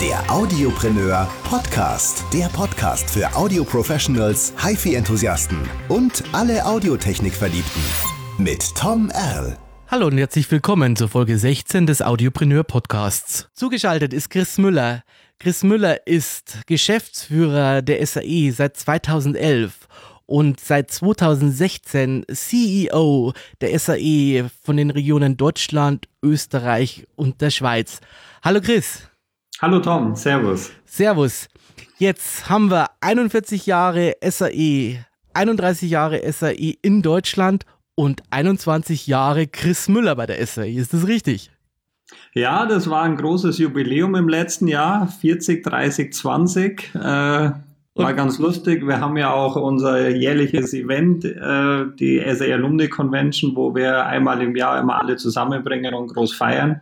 Der Audiopreneur Podcast. Der Podcast für Audio-Professionals, HiFi-Enthusiasten und alle Audiotechnik-Verliebten. Mit Tom Erl. Hallo und herzlich willkommen zur Folge 16 des Audiopreneur Podcasts. Zugeschaltet ist Chris Müller. Chris Müller ist Geschäftsführer der SAE seit 2011 und seit 2016 CEO der SAE von den Regionen Deutschland, Österreich und der Schweiz. Hallo Chris. Hallo Tom, Servus. Servus. Jetzt haben wir 41 Jahre SAE, 31 Jahre SAE in Deutschland und 21 Jahre Chris Müller bei der SAE. Ist das richtig? Ja, das war ein großes Jubiläum im letzten Jahr, 40, 30, 20. Äh, war ganz lustig. Wir haben ja auch unser jährliches Event, äh, die SAE Alumni Convention, wo wir einmal im Jahr immer alle zusammenbringen und groß feiern.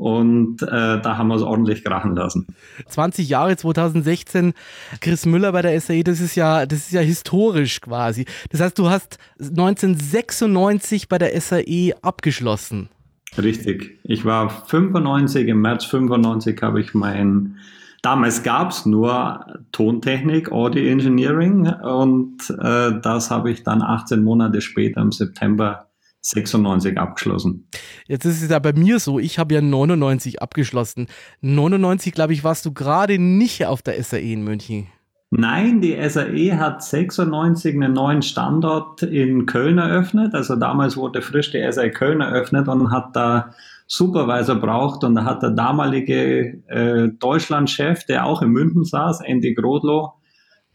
Und äh, da haben wir es ordentlich krachen lassen. 20 Jahre 2016, Chris Müller bei der SAE, das ist ja, das ist ja historisch quasi. Das heißt, du hast 1996 bei der SAE abgeschlossen. Richtig. Ich war 95, im März 95 habe ich mein, damals gab es nur Tontechnik, Audio Engineering und äh, das habe ich dann 18 Monate später im September 96 abgeschlossen. Jetzt ist es ja bei mir so, ich habe ja 99 abgeschlossen. 99, glaube ich, warst du gerade nicht auf der SAE in München. Nein, die SAE hat 96 einen neuen Standort in Köln eröffnet. Also damals wurde frisch die SAE Köln eröffnet und hat da Supervisor braucht und da hat der damalige äh, Deutschlandchef, der auch in München saß, Andy Grodlow,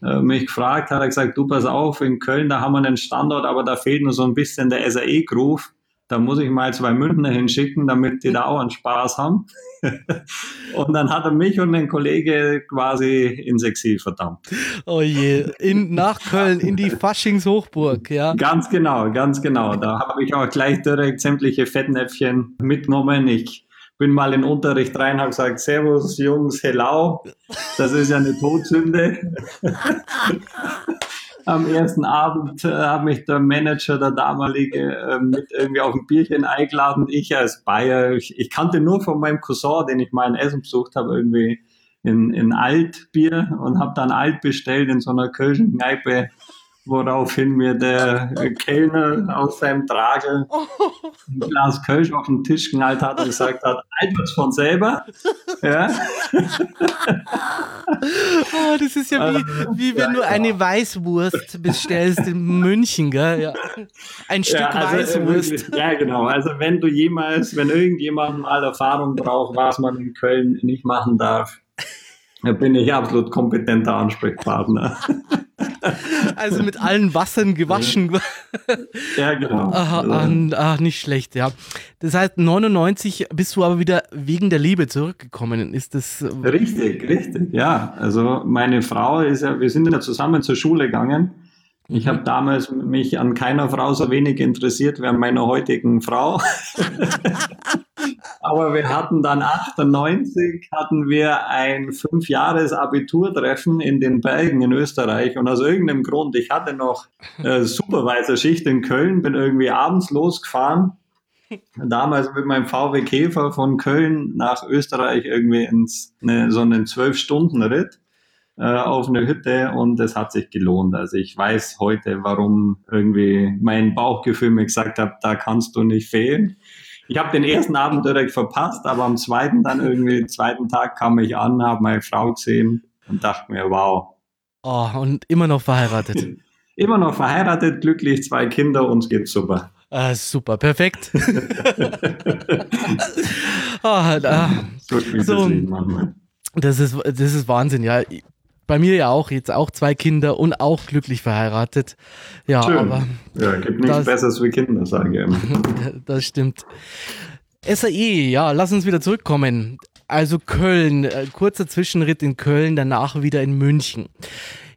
äh, mich gefragt, hat er gesagt, du pass auf, in Köln, da haben wir einen Standort, aber da fehlt nur so ein bisschen der SAE-Groove. Da muss ich mal zwei Münchner hinschicken, damit die da auch einen Spaß haben. und dann hat er mich und den Kollege quasi ins Exil verdammt. Oh je, in, nach Köln, in die Faschingshochburg, ja. Ganz genau, ganz genau. Da habe ich auch gleich direkt sämtliche Fettnäpfchen mitgenommen. Ich bin mal in den Unterricht rein, habe gesagt, Servus Jungs, hello, das ist ja eine Todsünde. Am ersten Abend äh, hat mich der Manager, der damalige, äh, mit irgendwie auf ein Bierchen eingeladen. Ich als Bayer, ich, ich kannte nur von meinem Cousin, den ich mal in Essen besucht habe, irgendwie in, in Altbier und habe dann Alt bestellt in so einer Kölschen Kneipe woraufhin mir der Kellner aus seinem Tragel ein Glas Kölsch auf den Tisch knallt hat und gesagt hat, einfach von selber. Ja. Oh, das ist ja wie, wie wenn du eine Weißwurst bestellst in München, gell? Ja. Ein Stück ja, also Weißwurst. Ja, genau. Also wenn du jemals, wenn irgendjemand mal Erfahrung braucht, was man in Köln nicht machen darf, bin ich absolut kompetenter Ansprechpartner. Also mit allen Wassern gewaschen. Ja, genau. Ach, ach, ach, nicht schlecht, ja. Das heißt, 99 bist du aber wieder wegen der Liebe zurückgekommen. Ist das. Äh, richtig, richtig, ja. Also meine Frau ist ja, wir sind ja zusammen zur Schule gegangen. Ich habe damals mich an keiner Frau so wenig interessiert wie an meiner heutigen Frau. Aber wir hatten dann 98 hatten wir ein Fünfjahres-Abiturtreffen in den Bergen in Österreich und aus irgendeinem Grund, ich hatte noch äh, Supervisor-Schicht in Köln, bin irgendwie abends losgefahren. Damals mit meinem VW Käfer von Köln nach Österreich irgendwie ins ne, so einen Zwölf-Stunden-Ritt äh, auf eine Hütte und es hat sich gelohnt. Also ich weiß heute, warum irgendwie mein Bauchgefühl mir gesagt hat, da kannst du nicht fehlen. Ich habe den ersten Abend direkt verpasst, aber am zweiten dann irgendwie, zweiten Tag kam ich an, habe meine Frau gesehen und dachte mir, wow. Oh, und immer noch verheiratet. immer noch verheiratet, glücklich, zwei Kinder, uns geht's super. Ah, super, perfekt. oh, da. So, so, das ist, das ist Wahnsinn, ja bei mir ja auch, jetzt auch zwei Kinder und auch glücklich verheiratet. Ja, Schön. aber. Ja, gibt nichts das, Besseres wie Kinder, sage ich immer. das stimmt. SAE, ja, lass uns wieder zurückkommen. Also Köln, äh, kurzer Zwischenritt in Köln, danach wieder in München.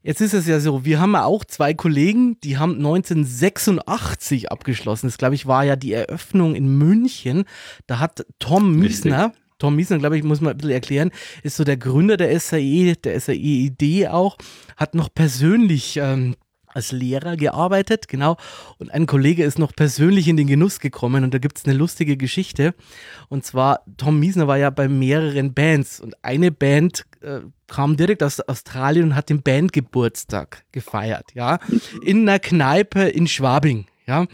Jetzt ist es ja so, wir haben ja auch zwei Kollegen, die haben 1986 abgeschlossen. Das, glaube ich, war ja die Eröffnung in München. Da hat Tom Miesner, Tom Miesner, glaube ich, muss man ein bisschen erklären, ist so der Gründer der SAE, der SAE-Idee auch, hat noch persönlich ähm, als Lehrer gearbeitet, genau. Und ein Kollege ist noch persönlich in den Genuss gekommen und da gibt es eine lustige Geschichte. Und zwar, Tom Miesner war ja bei mehreren Bands und eine Band äh, kam direkt aus Australien und hat den Bandgeburtstag gefeiert, ja. In einer Kneipe in Schwabing, ja.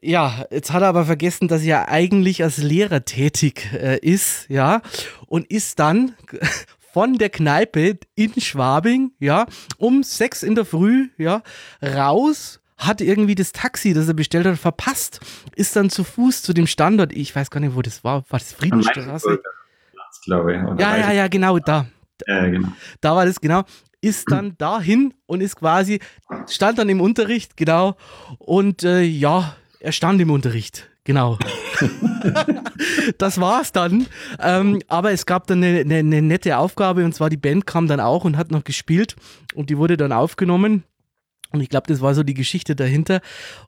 Ja, jetzt hat er aber vergessen, dass er eigentlich als Lehrer tätig äh, ist, ja, und ist dann von der Kneipe in Schwabing, ja, um sechs in der Früh, ja, raus, hat irgendwie das Taxi, das er bestellt hat, verpasst, ist dann zu Fuß zu dem Standort, ich weiß gar nicht, wo das war, war das Friedensstraße? Glaube ich. Ja, ja, ja, genau, da. Ja, genau. Da war das, genau ist dann dahin und ist quasi, stand dann im Unterricht, genau. Und äh, ja, er stand im Unterricht. Genau. das war's dann. Ähm, aber es gab dann eine, eine, eine, nette Aufgabe und zwar die Band kam dann auch und hat noch gespielt und die wurde dann aufgenommen. Und ich glaube, das war so die Geschichte dahinter.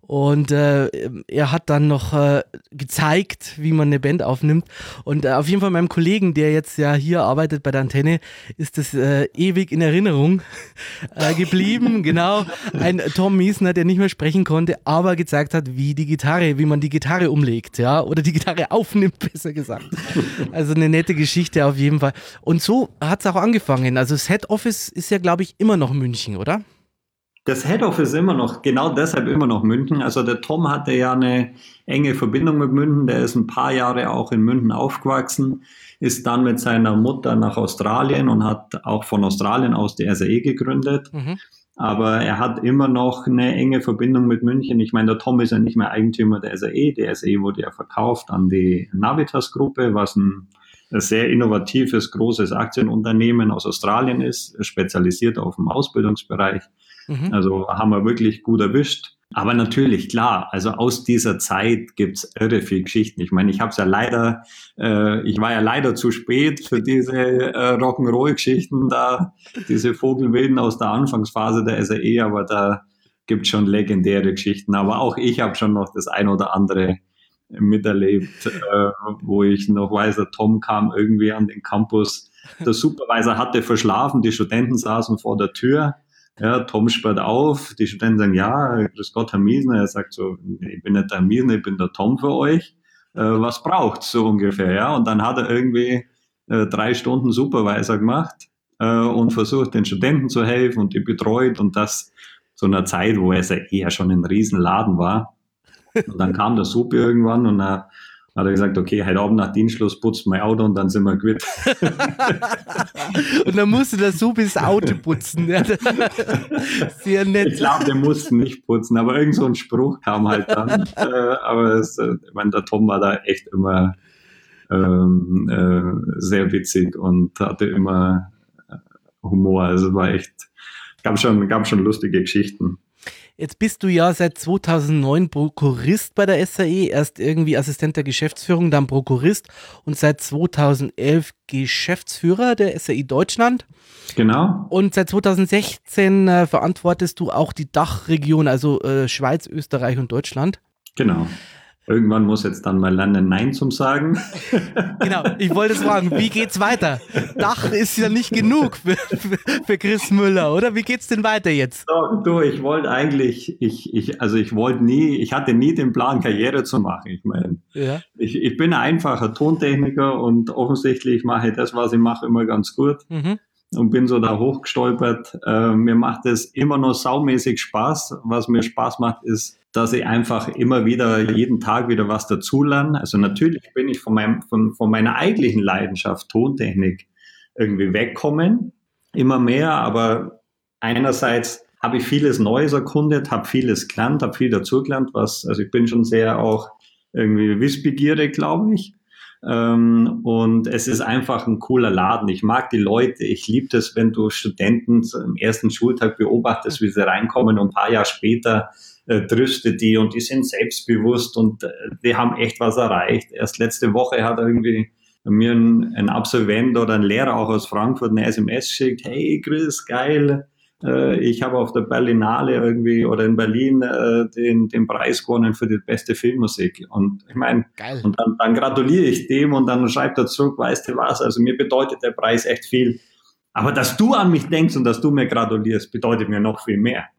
Und äh, er hat dann noch äh, gezeigt, wie man eine Band aufnimmt. Und äh, auf jeden Fall meinem Kollegen, der jetzt ja hier arbeitet bei der Antenne, ist das äh, ewig in Erinnerung äh, geblieben. genau. Ein Tom Miesner, der nicht mehr sprechen konnte, aber gezeigt hat, wie die Gitarre, wie man die Gitarre umlegt, ja, oder die Gitarre aufnimmt, besser gesagt. Also eine nette Geschichte auf jeden Fall. Und so hat es auch angefangen. Also das Head Office ist ja, glaube ich, immer noch München, oder? Das Head Office ist immer noch, genau deshalb immer noch München. Also der Tom hatte ja eine enge Verbindung mit München. Der ist ein paar Jahre auch in München aufgewachsen, ist dann mit seiner Mutter nach Australien und hat auch von Australien aus die SAE gegründet. Mhm. Aber er hat immer noch eine enge Verbindung mit München. Ich meine, der Tom ist ja nicht mehr Eigentümer der SAE. Die SAE wurde ja verkauft an die Navitas-Gruppe, was ein sehr innovatives, großes Aktienunternehmen aus Australien ist, spezialisiert auf den Ausbildungsbereich. Mhm. Also haben wir wirklich gut erwischt. Aber natürlich, klar, also aus dieser Zeit gibt's irre viel Geschichten. Ich meine, ich habe es ja leider, äh, ich war ja leider zu spät für diese äh, Rock'n'Roll-Geschichten da, diese Vogelwilden aus der Anfangsphase der SAE, aber da gibt's schon legendäre Geschichten. Aber auch ich habe schon noch das ein oder andere miterlebt, äh, wo ich noch weiß, der Tom kam irgendwie an den Campus. Der Supervisor hatte verschlafen, die Studenten saßen vor der Tür ja, Tom sperrt auf, die Studenten sagen, ja, grüß Gott, Herr Miesner. Er sagt so, ich bin nicht der Miesner, ich bin der Tom für euch. Äh, was braucht so ungefähr, ja? Und dann hat er irgendwie äh, drei Stunden Supervisor gemacht äh, und versucht, den Studenten zu helfen und die betreut und das zu einer Zeit, wo es ja eher schon ein Riesenladen war. Und dann kam der Super irgendwann und er hat er gesagt, okay, heute Abend nach Dienstschluss putzt mein Auto und dann sind wir quitt. und dann musste der Subi das Auto putzen. Sehr nett. Ich glaube, der musste nicht putzen, aber irgend so ein Spruch kam halt dann. äh, aber es, äh, ich meine, der Tom war da echt immer ähm, äh, sehr witzig und hatte immer äh, Humor. Also war echt, gab schon, gab schon lustige Geschichten. Jetzt bist du ja seit 2009 Prokurist bei der SAE, erst irgendwie Assistent der Geschäftsführung, dann Prokurist und seit 2011 Geschäftsführer der SAE Deutschland. Genau. Und seit 2016 äh, verantwortest du auch die Dachregion, also äh, Schweiz, Österreich und Deutschland. Genau. Irgendwann muss jetzt dann mal lernen, Nein zum Sagen. Genau, ich wollte es fragen, wie geht's weiter? Dach ist ja nicht genug für, für, für Chris Müller, oder? Wie geht's denn weiter jetzt? So, du, ich wollte eigentlich, ich, ich, also ich wollte nie, ich hatte nie den Plan, Karriere zu machen. Ich meine, ja. ich, ich bin ein einfacher Tontechniker und offensichtlich mache ich das, was ich mache, immer ganz gut. Mhm und bin so da hochgestolpert. Äh, mir macht es immer noch saumäßig Spaß. Was mir Spaß macht, ist, dass ich einfach immer wieder jeden Tag wieder was dazulerne. Also natürlich bin ich von, meinem, von, von meiner eigentlichen Leidenschaft Tontechnik irgendwie wegkommen, immer mehr, aber einerseits habe ich vieles Neues erkundet, habe vieles gelernt, habe viel dazugelernt, was, also ich bin schon sehr auch irgendwie wissbegierig, glaube ich. Ähm, und es ist einfach ein cooler Laden. Ich mag die Leute. Ich liebe das, wenn du Studenten im ersten Schultag beobachtest, wie sie reinkommen und ein paar Jahre später äh, triffst die und die sind selbstbewusst und äh, die haben echt was erreicht. Erst letzte Woche hat irgendwie mir ein, ein Absolvent oder ein Lehrer auch aus Frankfurt eine SMS geschickt. Hey Chris, geil, ich habe auf der Berlinale irgendwie oder in Berlin äh, den, den Preis gewonnen für die beste Filmmusik. Und ich meine, und dann, dann gratuliere ich dem und dann schreibt er zurück, weißt du was, also mir bedeutet der Preis echt viel. Aber dass du an mich denkst und dass du mir gratulierst, bedeutet mir noch viel mehr.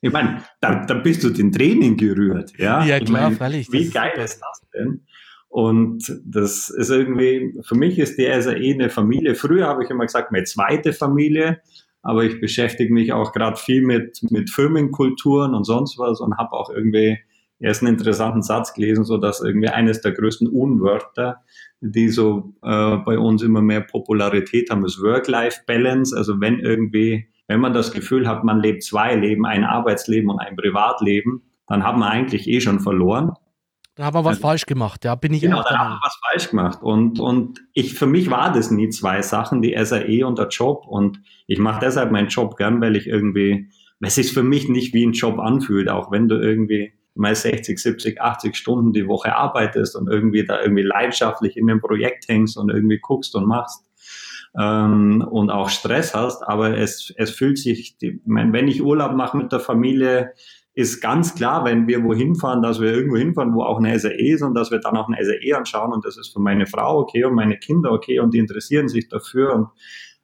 Ich meine, da, da bist du den Training gerührt. Ja, ja ich klar, mein, freilich. Wie geil ist das denn? Und das ist irgendwie, für mich ist die SAE eine Familie. Früher habe ich immer gesagt, meine zweite Familie, aber ich beschäftige mich auch gerade viel mit, mit Firmenkulturen und sonst was und habe auch irgendwie erst einen interessanten Satz gelesen, so dass irgendwie eines der größten Unwörter, die so äh, bei uns immer mehr Popularität haben, ist Work-Life-Balance. Also wenn irgendwie, wenn man das Gefühl hat, man lebt zwei Leben, ein Arbeitsleben und ein Privatleben, dann hat man eigentlich eh schon verloren. Da haben wir was also, falsch gemacht, ja, bin ich genau, auch da haben wir was falsch gemacht. Und, und ich, für mich war das nie zwei Sachen, die SAE und der Job. Und ich mache deshalb meinen Job gern, weil ich irgendwie, weil es sich für mich nicht wie ein Job anfühlt, auch wenn du irgendwie mal 60, 70, 80 Stunden die Woche arbeitest und irgendwie da irgendwie leidenschaftlich in dem Projekt hängst und irgendwie guckst und machst ähm, und auch Stress hast. Aber es, es fühlt sich, die, wenn ich Urlaub mache mit der Familie, ist ganz klar, wenn wir wohin fahren, dass wir irgendwo hinfahren, wo auch eine SAE ist und dass wir dann auch eine SAE anschauen und das ist für meine Frau okay und meine Kinder okay und die interessieren sich dafür und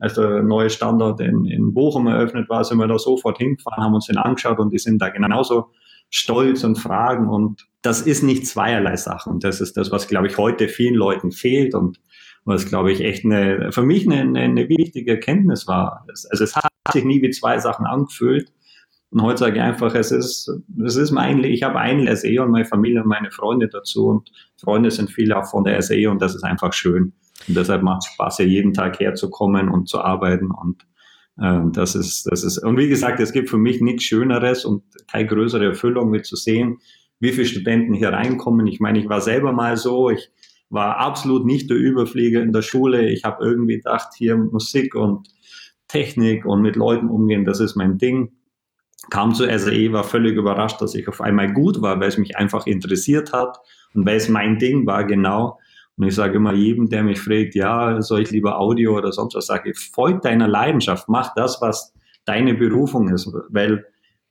als der neue Standort in, in Bochum eröffnet war, sind wir da sofort hingefahren, haben uns den angeschaut und die sind da genauso stolz und fragen und das ist nicht zweierlei Sachen. Das ist das, was, glaube ich, heute vielen Leuten fehlt und was, glaube ich, echt eine, für mich eine, eine, eine wichtige Erkenntnis war. Also es hat sich nie wie zwei Sachen angefühlt und heute sage ich einfach, es ist, es ist mein, ich habe einen SE und meine Familie und meine Freunde dazu und Freunde sind viele auch von der SE und das ist einfach schön. Und deshalb macht es Spaß, hier jeden Tag herzukommen und zu arbeiten und ähm, das ist, das ist, und wie gesagt, es gibt für mich nichts Schöneres und keine größere Erfüllung, wie zu sehen, wie viele Studenten hier reinkommen. Ich meine, ich war selber mal so, ich war absolut nicht der Überflieger in der Schule. Ich habe irgendwie gedacht, hier Musik und Technik und mit Leuten umgehen, das ist mein Ding kam zur SAE, war völlig überrascht, dass ich auf einmal gut war, weil es mich einfach interessiert hat und weil es mein Ding war, genau. Und ich sage immer jedem, der mich fragt, ja, soll ich lieber Audio oder sonst was, sage ich, folg deiner Leidenschaft, mach das, was deine Berufung ist, weil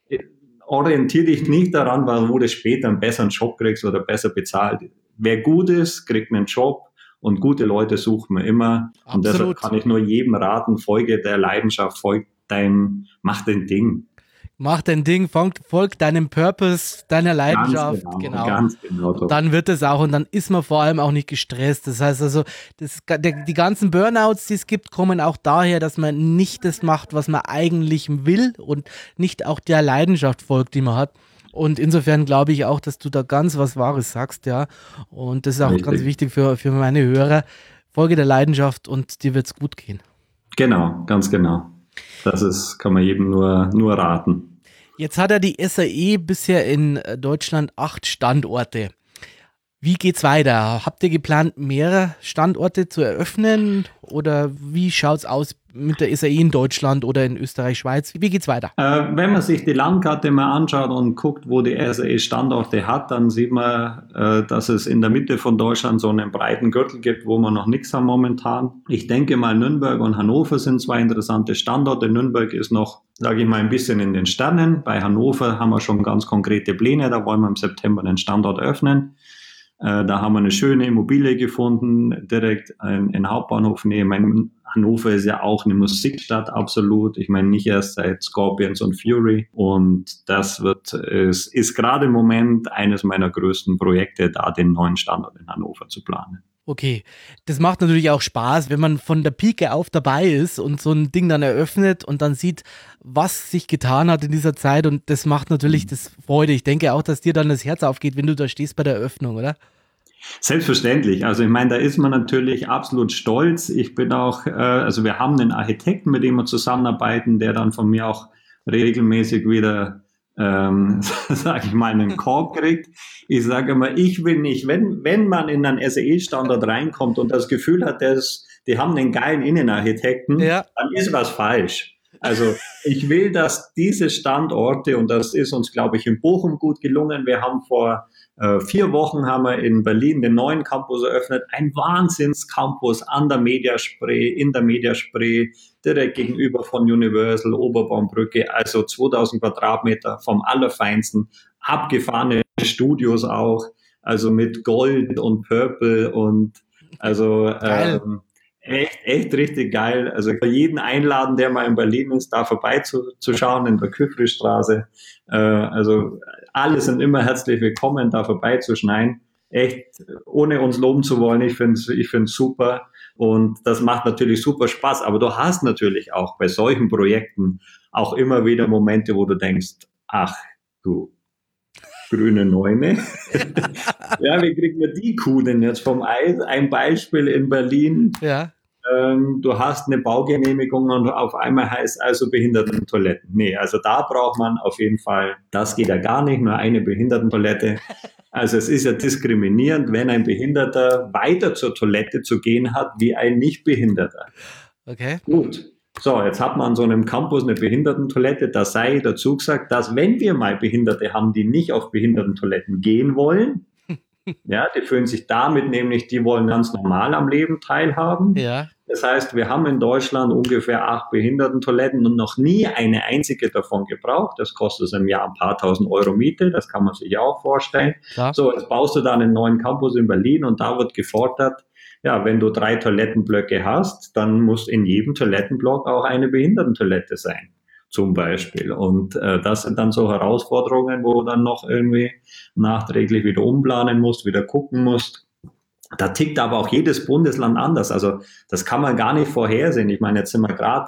äh, orientiere dich nicht daran, wo du später einen besseren Job kriegst oder besser bezahlt. Wer gut ist, kriegt einen Job und gute Leute suchen wir immer. Absolut. Und deshalb kann ich nur jedem raten, folge der Leidenschaft, folg dein, mach dein Ding mach dein Ding, folg, folg deinem Purpose, deiner Leidenschaft, ganz genau. genau. Ganz genau dann wird es auch und dann ist man vor allem auch nicht gestresst. Das heißt also, das, der, die ganzen Burnouts, die es gibt, kommen auch daher, dass man nicht das macht, was man eigentlich will und nicht auch der Leidenschaft folgt, die man hat. Und insofern glaube ich auch, dass du da ganz was Wahres sagst, ja. Und das ist auch Richtig. ganz wichtig für, für meine Hörer. Folge der Leidenschaft und dir wird es gut gehen. Genau, ganz genau. Das ist, kann man jedem nur, nur raten. Jetzt hat er die SAE bisher in äh, Deutschland acht Standorte. Wie geht's weiter? Habt ihr geplant, mehrere Standorte zu eröffnen? Oder wie schaut's aus mit der SAE in Deutschland oder in Österreich, Schweiz? Wie geht's weiter? Äh, wenn man sich die Landkarte mal anschaut und guckt, wo die SAE Standorte hat, dann sieht man, äh, dass es in der Mitte von Deutschland so einen breiten Gürtel gibt, wo wir noch nichts haben momentan. Ich denke mal, Nürnberg und Hannover sind zwei interessante Standorte. Nürnberg ist noch sage ich mal, ein bisschen in den Sternen. Bei Hannover haben wir schon ganz konkrete Pläne. Da wollen wir im September den Standort öffnen. Äh, da haben wir eine schöne Immobilie gefunden, direkt in, in Hauptbahnhof Nähe. Mein Hannover ist ja auch eine Musikstadt, absolut. Ich meine, nicht erst seit Scorpions und Fury. Und das wird, ist, ist gerade im Moment eines meiner größten Projekte, da den neuen Standort in Hannover zu planen. Okay, das macht natürlich auch Spaß, wenn man von der Pike auf dabei ist und so ein Ding dann eröffnet und dann sieht, was sich getan hat in dieser Zeit und das macht natürlich mhm. das Freude. Ich denke auch, dass dir dann das Herz aufgeht, wenn du da stehst bei der Eröffnung, oder? Selbstverständlich. Also ich meine, da ist man natürlich absolut stolz. Ich bin auch, äh, also wir haben einen Architekten, mit dem wir zusammenarbeiten, der dann von mir auch regelmäßig wieder ähm, sage ich mal, einen Korb kriegt. Ich sage immer, ich will nicht, wenn, wenn man in einen SAE-Standard reinkommt und das Gefühl hat, dass die haben einen geilen Innenarchitekten, ja. dann ist was falsch. Also ich will, dass diese Standorte, und das ist uns, glaube ich, in Bochum gut gelungen, wir haben vor äh, vier Wochen haben wir in Berlin den neuen Campus eröffnet, ein Wahnsinnscampus an der Mediaspree, in der Mediaspree, direkt gegenüber von Universal, Oberbaumbrücke, also 2000 Quadratmeter vom Allerfeinsten, abgefahrene Studios auch, also mit Gold und Purple und also ähm, Echt, echt richtig geil. Also jeden einladen, der mal in Berlin ist, da vorbeizuschauen in der Küfristraße. Äh, also alle sind immer herzlich willkommen, da vorbeizuschneiden. Echt, ohne uns loben zu wollen, ich finde es ich find's super. Und das macht natürlich super Spaß. Aber du hast natürlich auch bei solchen Projekten auch immer wieder Momente, wo du denkst, ach du grüne Neune. ja, wie kriegen wir die Kuh denn jetzt vom Eis? Ein Beispiel in Berlin. Ja. Ähm, du hast eine Baugenehmigung und auf einmal heißt also Behindertentoiletten. Nee, also da braucht man auf jeden Fall, das geht ja gar nicht, nur eine Behindertentoilette. Also es ist ja diskriminierend, wenn ein Behinderter weiter zur Toilette zu gehen hat wie ein Nichtbehinderter. Okay. Gut. So, jetzt hat man an so einem Campus eine Behindertentoilette. Da sei dazu gesagt, dass wenn wir mal Behinderte haben, die nicht auf Behindertentoiletten gehen wollen, ja, die fühlen sich damit nämlich, die wollen ganz normal am Leben teilhaben. Ja. Das heißt, wir haben in Deutschland ungefähr acht Behindertentoiletten und noch nie eine einzige davon gebraucht. Das kostet im Jahr ein paar tausend Euro Miete, das kann man sich ja auch vorstellen. Klar. So, jetzt baust du dann einen neuen Campus in Berlin und da wird gefordert, ja, wenn du drei Toilettenblöcke hast, dann muss in jedem Toilettenblock auch eine Behindertentoilette sein, zum Beispiel. Und äh, das sind dann so Herausforderungen, wo du dann noch irgendwie nachträglich wieder umplanen musst, wieder gucken musst. Da tickt aber auch jedes Bundesland anders. Also das kann man gar nicht vorhersehen. Ich meine, jetzt sind wir gerade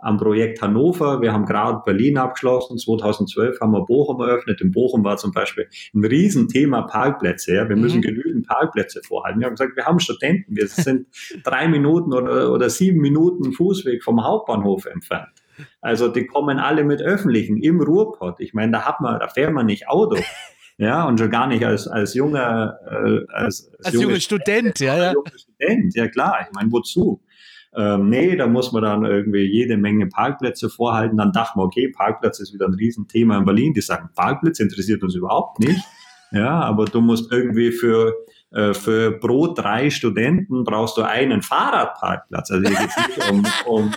am Projekt Hannover. Wir haben gerade Berlin abgeschlossen. 2012 haben wir Bochum eröffnet. In Bochum war zum Beispiel ein Riesenthema Parkplätze. Ja. Wir müssen Mhm. genügend Parkplätze vorhalten. Wir haben gesagt, wir haben Studenten. Wir sind drei Minuten oder, oder sieben Minuten Fußweg vom Hauptbahnhof entfernt. Also die kommen alle mit Öffentlichen im Ruhrpott. Ich meine, da hat man, da fährt man nicht Auto. Ja, und schon gar nicht als, als junger, äh, als, Als junger Student, ja, ja. junger Student, ja klar. Ich meine, wozu? Ähm, nee, da muss man dann irgendwie jede Menge Parkplätze vorhalten. Dann dachten wir, okay, Parkplatz ist wieder ein Riesenthema in Berlin. Die sagen, Parkplatz interessiert uns überhaupt nicht. Ja, aber du musst irgendwie für, äh, für pro drei Studenten brauchst du einen Fahrradparkplatz. Also hier geht's nicht um, um,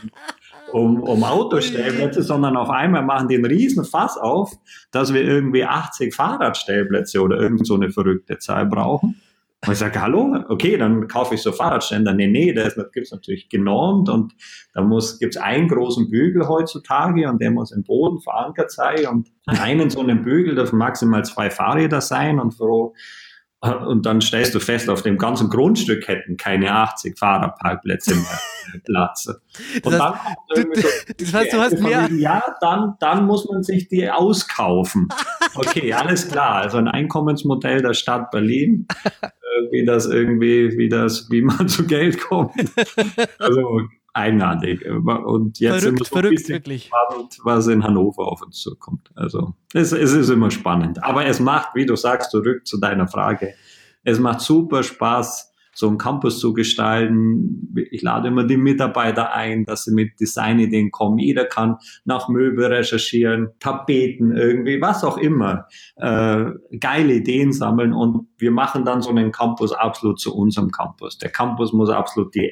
um, um Autostellplätze, sondern auf einmal machen die einen riesen Fass auf, dass wir irgendwie 80 Fahrradstellplätze oder irgend so eine verrückte Zahl brauchen. Und ich sage, hallo, okay, dann kaufe ich so Fahrradständer. Nee, nee, das gibt's natürlich genormt und da muss, gibt's einen großen Bügel heutzutage und der muss im Boden verankert sein und einen so einen Bügel dürfen maximal zwei Fahrräder sein und so. Und dann stellst du fest, auf dem ganzen Grundstück hätten keine 80 Fahrradparkplätze mehr Platz. Und Das dann kommt irgendwie so Das heißt, du hast mehr. Ja, dann, dann muss man sich die auskaufen. Okay, alles klar. Also ein Einkommensmodell der Stadt Berlin, äh, wie das irgendwie, wie das, wie man zu Geld kommt. Also eigenartig. Und jetzt sind Verrückt, wir so verrückt, wirklich. gespannt, was in Hannover auf uns zukommt. Also es, es ist immer spannend. Aber es macht, wie du sagst, zurück zu deiner Frage, es macht super Spaß, so einen Campus zu gestalten. Ich lade immer die Mitarbeiter ein, dass sie mit Designideen kommen. Jeder kann nach Möbel recherchieren, Tapeten irgendwie, was auch immer. Äh, geile Ideen sammeln und wir machen dann so einen Campus absolut zu unserem Campus. Der Campus muss absolut die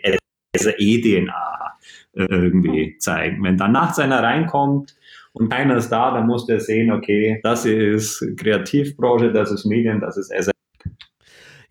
SAE-DNA äh, irgendwie zeigen. Wenn dann nachts einer reinkommt und keiner ist da, dann muss der sehen, okay, das ist Kreativbranche, das ist Medien, das ist SAE.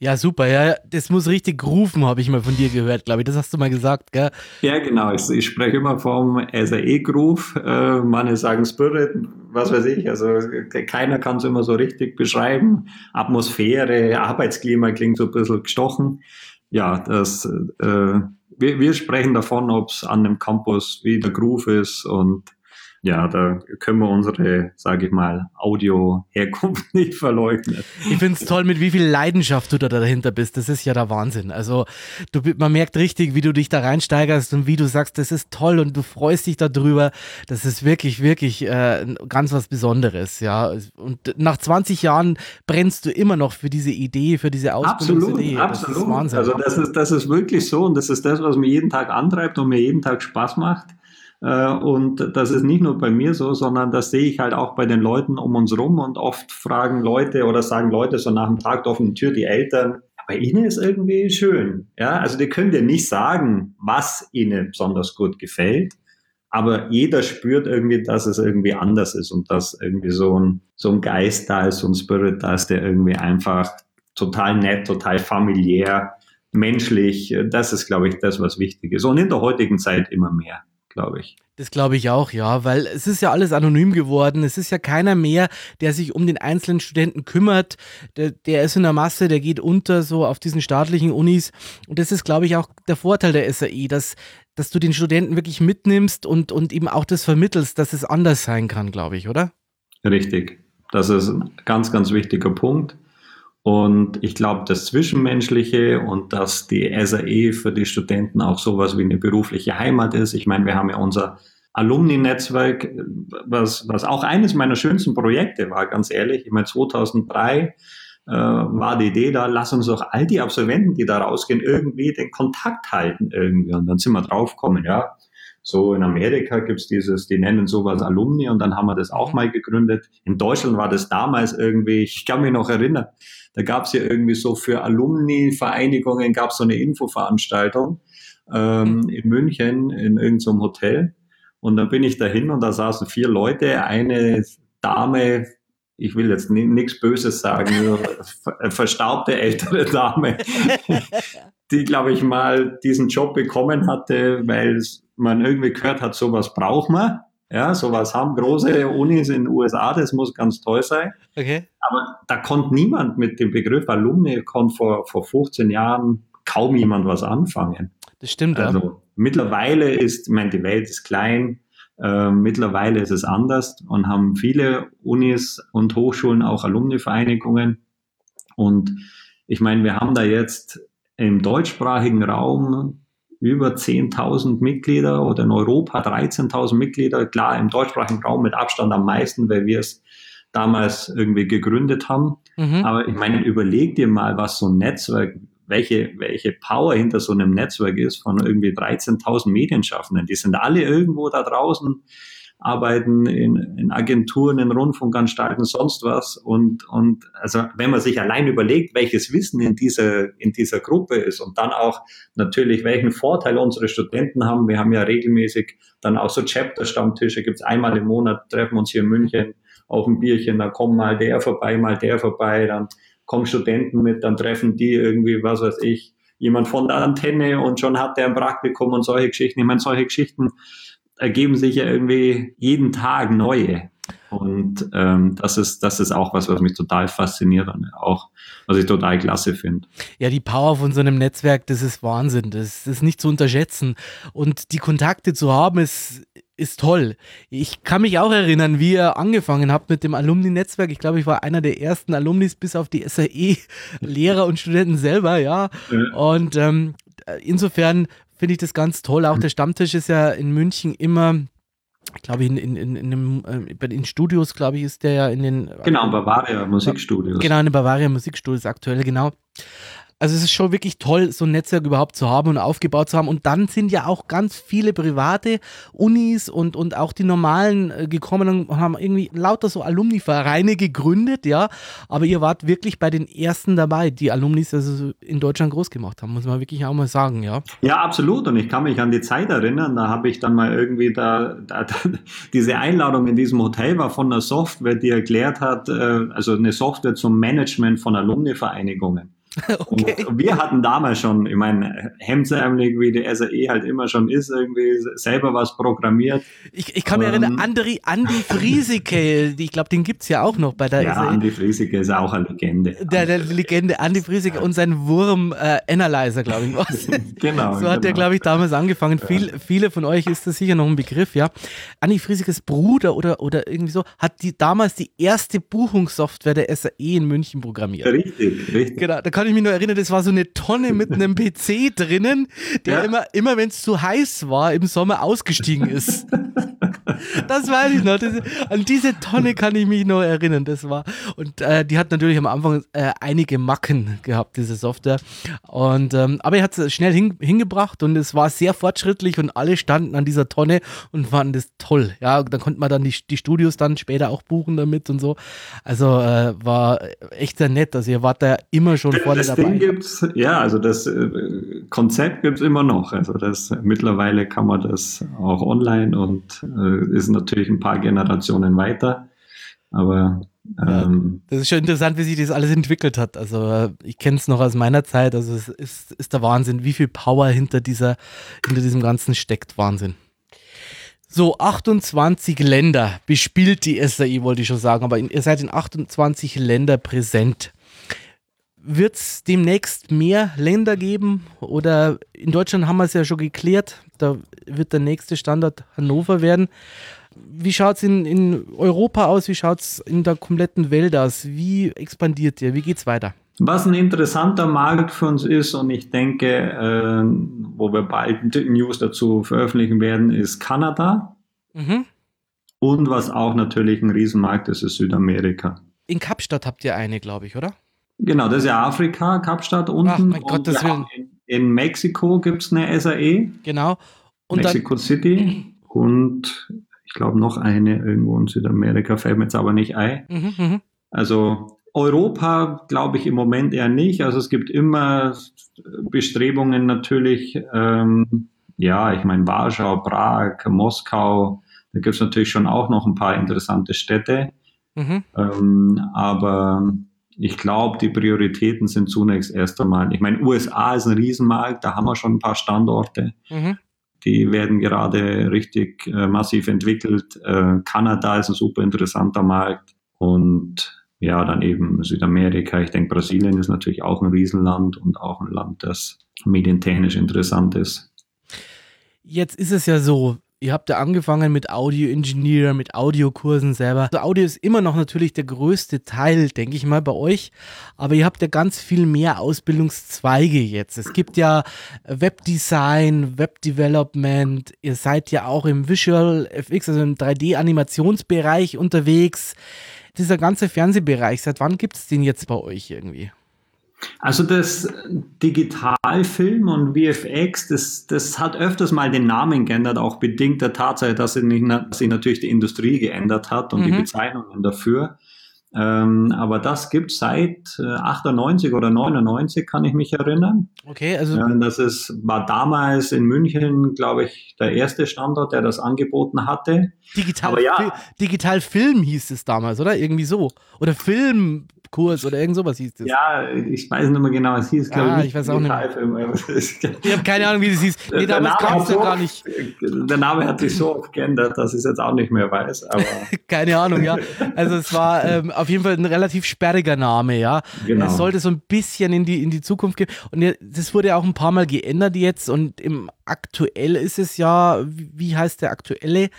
Ja, super. Ja, das muss richtig rufen, habe ich mal von dir gehört, glaube ich. Das hast du mal gesagt, gell? Ja, genau. Ich, ich spreche immer vom SAE-Groove. Äh, manche sagen Spirit, was weiß ich. Also keiner kann es immer so richtig beschreiben. Atmosphäre, Arbeitsklima klingt so ein bisschen gestochen. Ja, das, äh, wir, wir sprechen davon, ob es an dem Campus wie der Groove ist und ja, da können wir unsere, sage ich mal, Audio-Herkunft nicht verleugnen. Ich finde es toll, mit wie viel Leidenschaft du da dahinter bist. Das ist ja der Wahnsinn. Also du, man merkt richtig, wie du dich da reinsteigerst und wie du sagst, das ist toll und du freust dich darüber. Das ist wirklich, wirklich äh, ganz was Besonderes. Ja, und nach 20 Jahren brennst du immer noch für diese Idee, für diese Ausbildungsidee. Absolut, Das absolut. Wahnsinn. Also das ist, das ist wirklich so und das ist das, was mir jeden Tag antreibt und mir jeden Tag Spaß macht. Äh, Und das ist nicht nur bei mir so, sondern das sehe ich halt auch bei den Leuten um uns rum und oft fragen Leute oder sagen Leute so nach dem Tag der Tür, die Eltern, bei ihnen ist irgendwie schön. Ja, also die können dir nicht sagen, was ihnen besonders gut gefällt, aber jeder spürt irgendwie, dass es irgendwie anders ist und dass irgendwie so ein, so ein Geist da ist, so ein Spirit da ist, der irgendwie einfach total nett, total familiär menschlich. Das ist, glaube ich, das, was wichtig ist. Und in der heutigen Zeit immer mehr, glaube ich. Das glaube ich auch, ja, weil es ist ja alles anonym geworden. Es ist ja keiner mehr, der sich um den einzelnen Studenten kümmert. Der, der ist in der Masse, der geht unter so auf diesen staatlichen Unis. Und das ist, glaube ich, auch der Vorteil der SAI, dass, dass du den Studenten wirklich mitnimmst und, und ihm auch das vermittelst, dass es anders sein kann, glaube ich, oder? Richtig. Das ist ein ganz, ganz wichtiger Punkt. Und ich glaube, das Zwischenmenschliche und dass die SAE für die Studenten auch sowas wie eine berufliche Heimat ist. Ich meine, wir haben ja unser Alumni-Netzwerk, was, was auch eines meiner schönsten Projekte war, ganz ehrlich. Ich meine, 2003 äh, war die Idee da, lass uns doch all die Absolventen, die da rausgehen, irgendwie den Kontakt halten irgendwie. Und dann sind wir draufgekommen, ja, so in Amerika gibt's dieses, die nennen sowas Alumni und dann haben wir das auch mhm. mal gegründet. In Deutschland war das damals irgendwie, ich kann mich noch erinnern, da gab's ja irgendwie so für Alumni-Vereinigungen gab's so eine Infoveranstaltung ähm, mhm. in München in irgendeinem so Hotel. Und dann bin ich dahin und da saßen vier Leute, eine Dame, ich will jetzt nichts Böses sagen, verstaubte ältere Dame, die, glaube ich, mal diesen Job bekommen hatte, weil man irgendwie gehört hat, sowas braucht man. Ja, sowas haben große Unis in den USA, das muss ganz toll sein. Okay. Aber da konnte niemand mit dem Begriff Alumni, konnte vor, vor 15 Jahren kaum jemand was anfangen. Das stimmt, also, ja. Mittlerweile ist, ich meine, die Welt ist klein, äh, mittlerweile ist es anders und haben viele Unis und Hochschulen auch Alumni-Vereinigungen. Und ich meine, wir haben da jetzt im deutschsprachigen Raum über 10.000 Mitglieder oder in Europa 13.000 Mitglieder. Klar, im deutschsprachigen Raum mit Abstand am meisten, weil wir es damals irgendwie gegründet haben. Mhm. Aber ich meine, überleg dir mal, was so ein Netzwerk, welche, welche Power hinter so einem Netzwerk ist von irgendwie 13.000 Medienschaffenden. Die sind alle irgendwo da draußen arbeiten in, in Agenturen, in Rundfunkanstalten, sonst was. Und, und also wenn man sich allein überlegt, welches Wissen in dieser, in dieser Gruppe ist und dann auch natürlich, welchen Vorteil unsere Studenten haben. Wir haben ja regelmäßig dann auch so Chapter-Stammtische, gibt's einmal im Monat, treffen uns hier in München auf ein Bierchen, da kommt mal der vorbei, mal der vorbei, dann kommen Studenten mit, dann treffen die irgendwie, was weiß ich, jemand von der Antenne und schon hat der ein Praktikum und solche Geschichten. Ich meine, solche Geschichten ergeben sich ja irgendwie jeden Tag neue. Und ähm, das ist das ist auch was, was mich total fasziniert und auch was ich total klasse finde. Ja, die Power von so einem Netzwerk, das ist Wahnsinn. Das, ist nicht zu unterschätzen. Und die Kontakte zu haben, ist, ist toll. Ich kann mich auch erinnern, wie ihr angefangen habt mit dem Alumni-Netzwerk. Ich glaube, ich war einer der ersten Alumnis bis auf die SAE-Lehrer und Studenten selber, ja. ja. Und ähm, insofern finde ich das ganz toll. Auch der Stammtisch ist ja in München immer, glaube ich, in, in, in, in, einem, äh, den Studios, glaube ich, ist der ja in den. Genau, Bavaria Musikstudios. Genau, in den Bavaria Musikstudios aktuell, genau. Also es ist schon wirklich toll, so ein Netzwerk überhaupt zu haben und aufgebaut zu haben. Und dann sind ja auch ganz viele private Unis und, und auch die normalen äh, gekommen und haben irgendwie lauter so Alumni-Vereine gegründet, ja. Aber ihr wart wirklich bei den ersten dabei, die Alumnis also in Deutschland groß gemacht haben, muss man wirklich auch mal sagen, ja. Ja, absolut. Und ich kann mich an die Zeit erinnern, da habe ich dann mal irgendwie da, da, da, diese Einladung in diesem Hotel war von einer Software, die erklärt hat, äh, also eine Software zum Management von Alumni-Vereinigungen. Okay. Und wir hatten damals schon, ich meine, hemdsärmelig, wie die SAE halt immer schon ist, irgendwie selber was programmiert. Ich, ich kann mich ähm, erinnern, Andri, Andi Friesike, ich glaube, den gibt es ja auch noch bei der ja, SAE. Andi Friesike ist auch eine Legende. Der, der Legende, Andi Friesike und sein Wurm äh, Analyzer, glaube ich. Was. genau. So hat genau. der, glaube ich, damals angefangen. Ja. Viel, viele von euch ist das sicher noch ein Begriff, ja. Andi Friesikes Bruder oder, oder irgendwie so, hat die, damals die erste Buchungssoftware der SAE in München programmiert. Richtig, richtig. Genau, da kann ich mich nur erinnern, das war so eine Tonne mit einem PC drinnen, der ja. immer, immer wenn es zu heiß war, im Sommer ausgestiegen ist. das weiß ich noch. Das, an diese Tonne kann ich mich noch erinnern. Das war. Und äh, die hat natürlich am Anfang äh, einige Macken gehabt, diese Software. Und, ähm, aber er hat es schnell hin, hingebracht und es war sehr fortschrittlich und alle standen an dieser Tonne und fanden das toll. Ja, dann konnte man dann die, die Studios dann später auch buchen damit und so. Also äh, war echt sehr nett. Also ihr wart da immer schon vorne dabei. Ding gibt's, ja, also das äh, Konzept gibt es immer noch. Also das mittlerweile kann man das auch online und äh, ist natürlich ein paar Generationen weiter. Aber Ja, ähm, das ist schon interessant, wie sich das alles entwickelt hat. Also ich kenne es noch aus meiner Zeit. Also es ist, ist der Wahnsinn, wie viel Power hinter dieser, hinter diesem Ganzen steckt. Wahnsinn. So, 28 Länder bespielt die SAI, wollte ich schon sagen, aber ihr seid in 28 Länder präsent. Wird es demnächst mehr Länder geben? Oder in Deutschland haben wir es ja schon geklärt, da wird der nächste Standort Hannover werden. Wie schaut es in, in Europa aus? Wie schaut es in der kompletten Welt aus? Wie expandiert ihr? Wie geht es weiter? Was ein interessanter Markt für uns ist und ich denke, äh, wo wir bald News dazu veröffentlichen werden, ist Kanada. Mhm. Und was auch natürlich ein Riesenmarkt ist, ist Südamerika. In Kapstadt habt ihr eine, glaube ich, oder? Genau, das ist ja Afrika, Kapstadt unten. Ach, mein Gott, das will... in, in Mexiko gibt es eine SAE. Genau. Und Mexico dann... City und ich glaube noch eine irgendwo in Südamerika, fällt mir jetzt aber nicht ein. Mhm, mh. Also Europa glaube ich im Moment eher nicht. Also es gibt immer Bestrebungen natürlich, ähm, ja, ich meine Warschau, Prag, Moskau, da gibt es natürlich schon auch noch ein paar interessante Städte. Mhm. Ähm, aber ich glaube, die Prioritäten sind zunächst erst einmal, ich meine, USA ist ein Riesenmarkt, da haben wir schon ein paar Standorte. Mhm. Die werden gerade richtig äh, massiv entwickelt. Äh, Kanada ist ein super interessanter Markt. Und ja, dann eben Südamerika. Ich denke, Brasilien ist natürlich auch ein Riesenland und auch ein Land, das medientechnisch interessant ist. Jetzt ist es ja so, ihr habt ja angefangen mit Audio-Engineer, mit Audiokursen selber. Also Audio ist immer noch natürlich der größte Teil, denke ich mal, bei euch. Aber ihr habt ja ganz viel mehr Ausbildungszweige jetzt. Es gibt ja Webdesign, Webdevelopment. Ihr seid ja auch im Visual FX, also im 3D-Animationsbereich unterwegs dieser ganze Fernsehbereich, seit wann gibt es den jetzt bei euch irgendwie? Also das Digitalfilm und VFX, das, das hat öfters mal den Namen geändert, auch bedingt der Tatsache, dass sich, natürlich die Industrie geändert hat und mhm. die Bezeichnungen dafür. Ähm, aber das gibt es seit äh, 98 oder 99, kann ich mich erinnern. Okay, also. Ja, das ist, war damals in München, glaube ich, der erste Standort, der das angeboten hatte. Digital, ja, Digital Film hieß es damals, oder? Irgendwie so. Oder Film Kurs oder irgend sowas hieß das. Ja, ich weiß nicht mehr genau, es hieß, glaube ah, ich. ich weiß auch nicht. ich habe keine Ahnung, wie das hieß. Nee, damals kam es ja gar nicht. Der Name hat sich so oft geändert, dass ich es jetzt auch nicht mehr weiß. Keine Ahnung, ja. Also es war ähm, auf jeden Fall ein relativ sperriger Name, ja. Genau. Es sollte so ein bisschen in die, in die Zukunft gehen. Und das wurde ja auch ein paar Mal geändert jetzt und im aktuell ist es ja, wie heißt der aktuelle?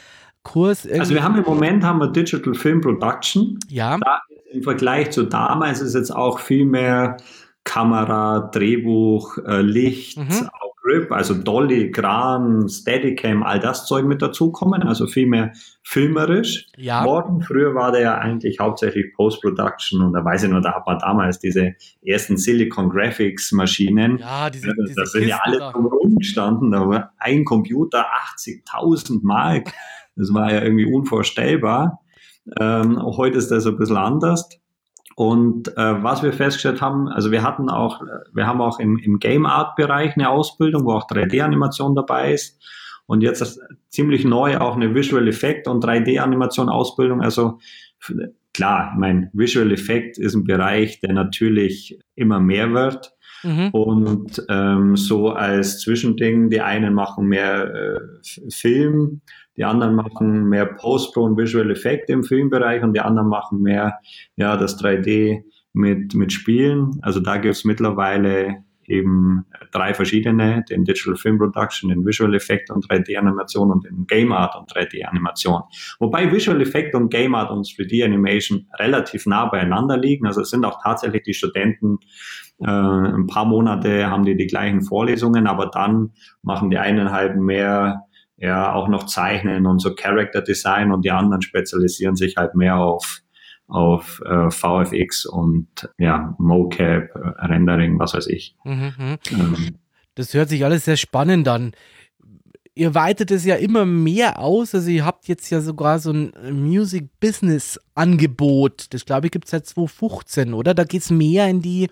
Kurs. Also wir haben im Moment haben wir Digital Film Production. Ja. Da im Vergleich zu damals ist jetzt auch viel mehr Kamera, Drehbuch, äh, Licht, mhm. auch Grip, also Dolly, Kran, Steadicam, all das Zeug mit dazukommen, also viel mehr filmerisch ja. worden. Früher war der ja eigentlich hauptsächlich Post-Production und da weiß ich nur, da hat man damals diese ersten Silicon Graphics Maschinen. Ja, diese, diese da sind ja alle rumgestanden, da war ein Computer 80.000 Mark. Das war ja irgendwie unvorstellbar. Ähm, heute ist das ein bisschen anders. Und äh, was wir festgestellt haben, also wir hatten auch, wir haben auch im, im Game Art Bereich eine Ausbildung, wo auch 3D-Animation dabei ist. Und jetzt ziemlich neu auch eine Visual Effect und 3D-Animation Ausbildung. Also klar, mein Visual Effect ist ein Bereich, der natürlich immer mehr wird. Mhm. Und ähm, so als Zwischending, die einen machen mehr äh, Film, die anderen machen mehr Post-Pro und Visual Effect im Filmbereich und die anderen machen mehr ja, das 3D mit, mit Spielen. Also da gibt es mittlerweile eben drei verschiedene, den Digital Film Production, den Visual Effect und 3D-Animation und den Game Art und 3D-Animation. Wobei Visual Effect und Game Art und 3D-Animation relativ nah beieinander liegen. Also es sind auch tatsächlich die Studenten, äh, ein paar Monate haben die die gleichen Vorlesungen, aber dann machen die einen halt mehr ja auch noch zeichnen und so Character Design und die anderen spezialisieren sich halt mehr auf auf äh, VFX und ja MoCap, Rendering, was weiß ich. Mhm. Ähm, das hört sich alles sehr spannend an. Ihr weitet es ja immer mehr aus. Also ihr habt jetzt ja sogar so ein Music Business Angebot. Das glaube ich gibt es seit 2015, oder? Da geht es mehr in die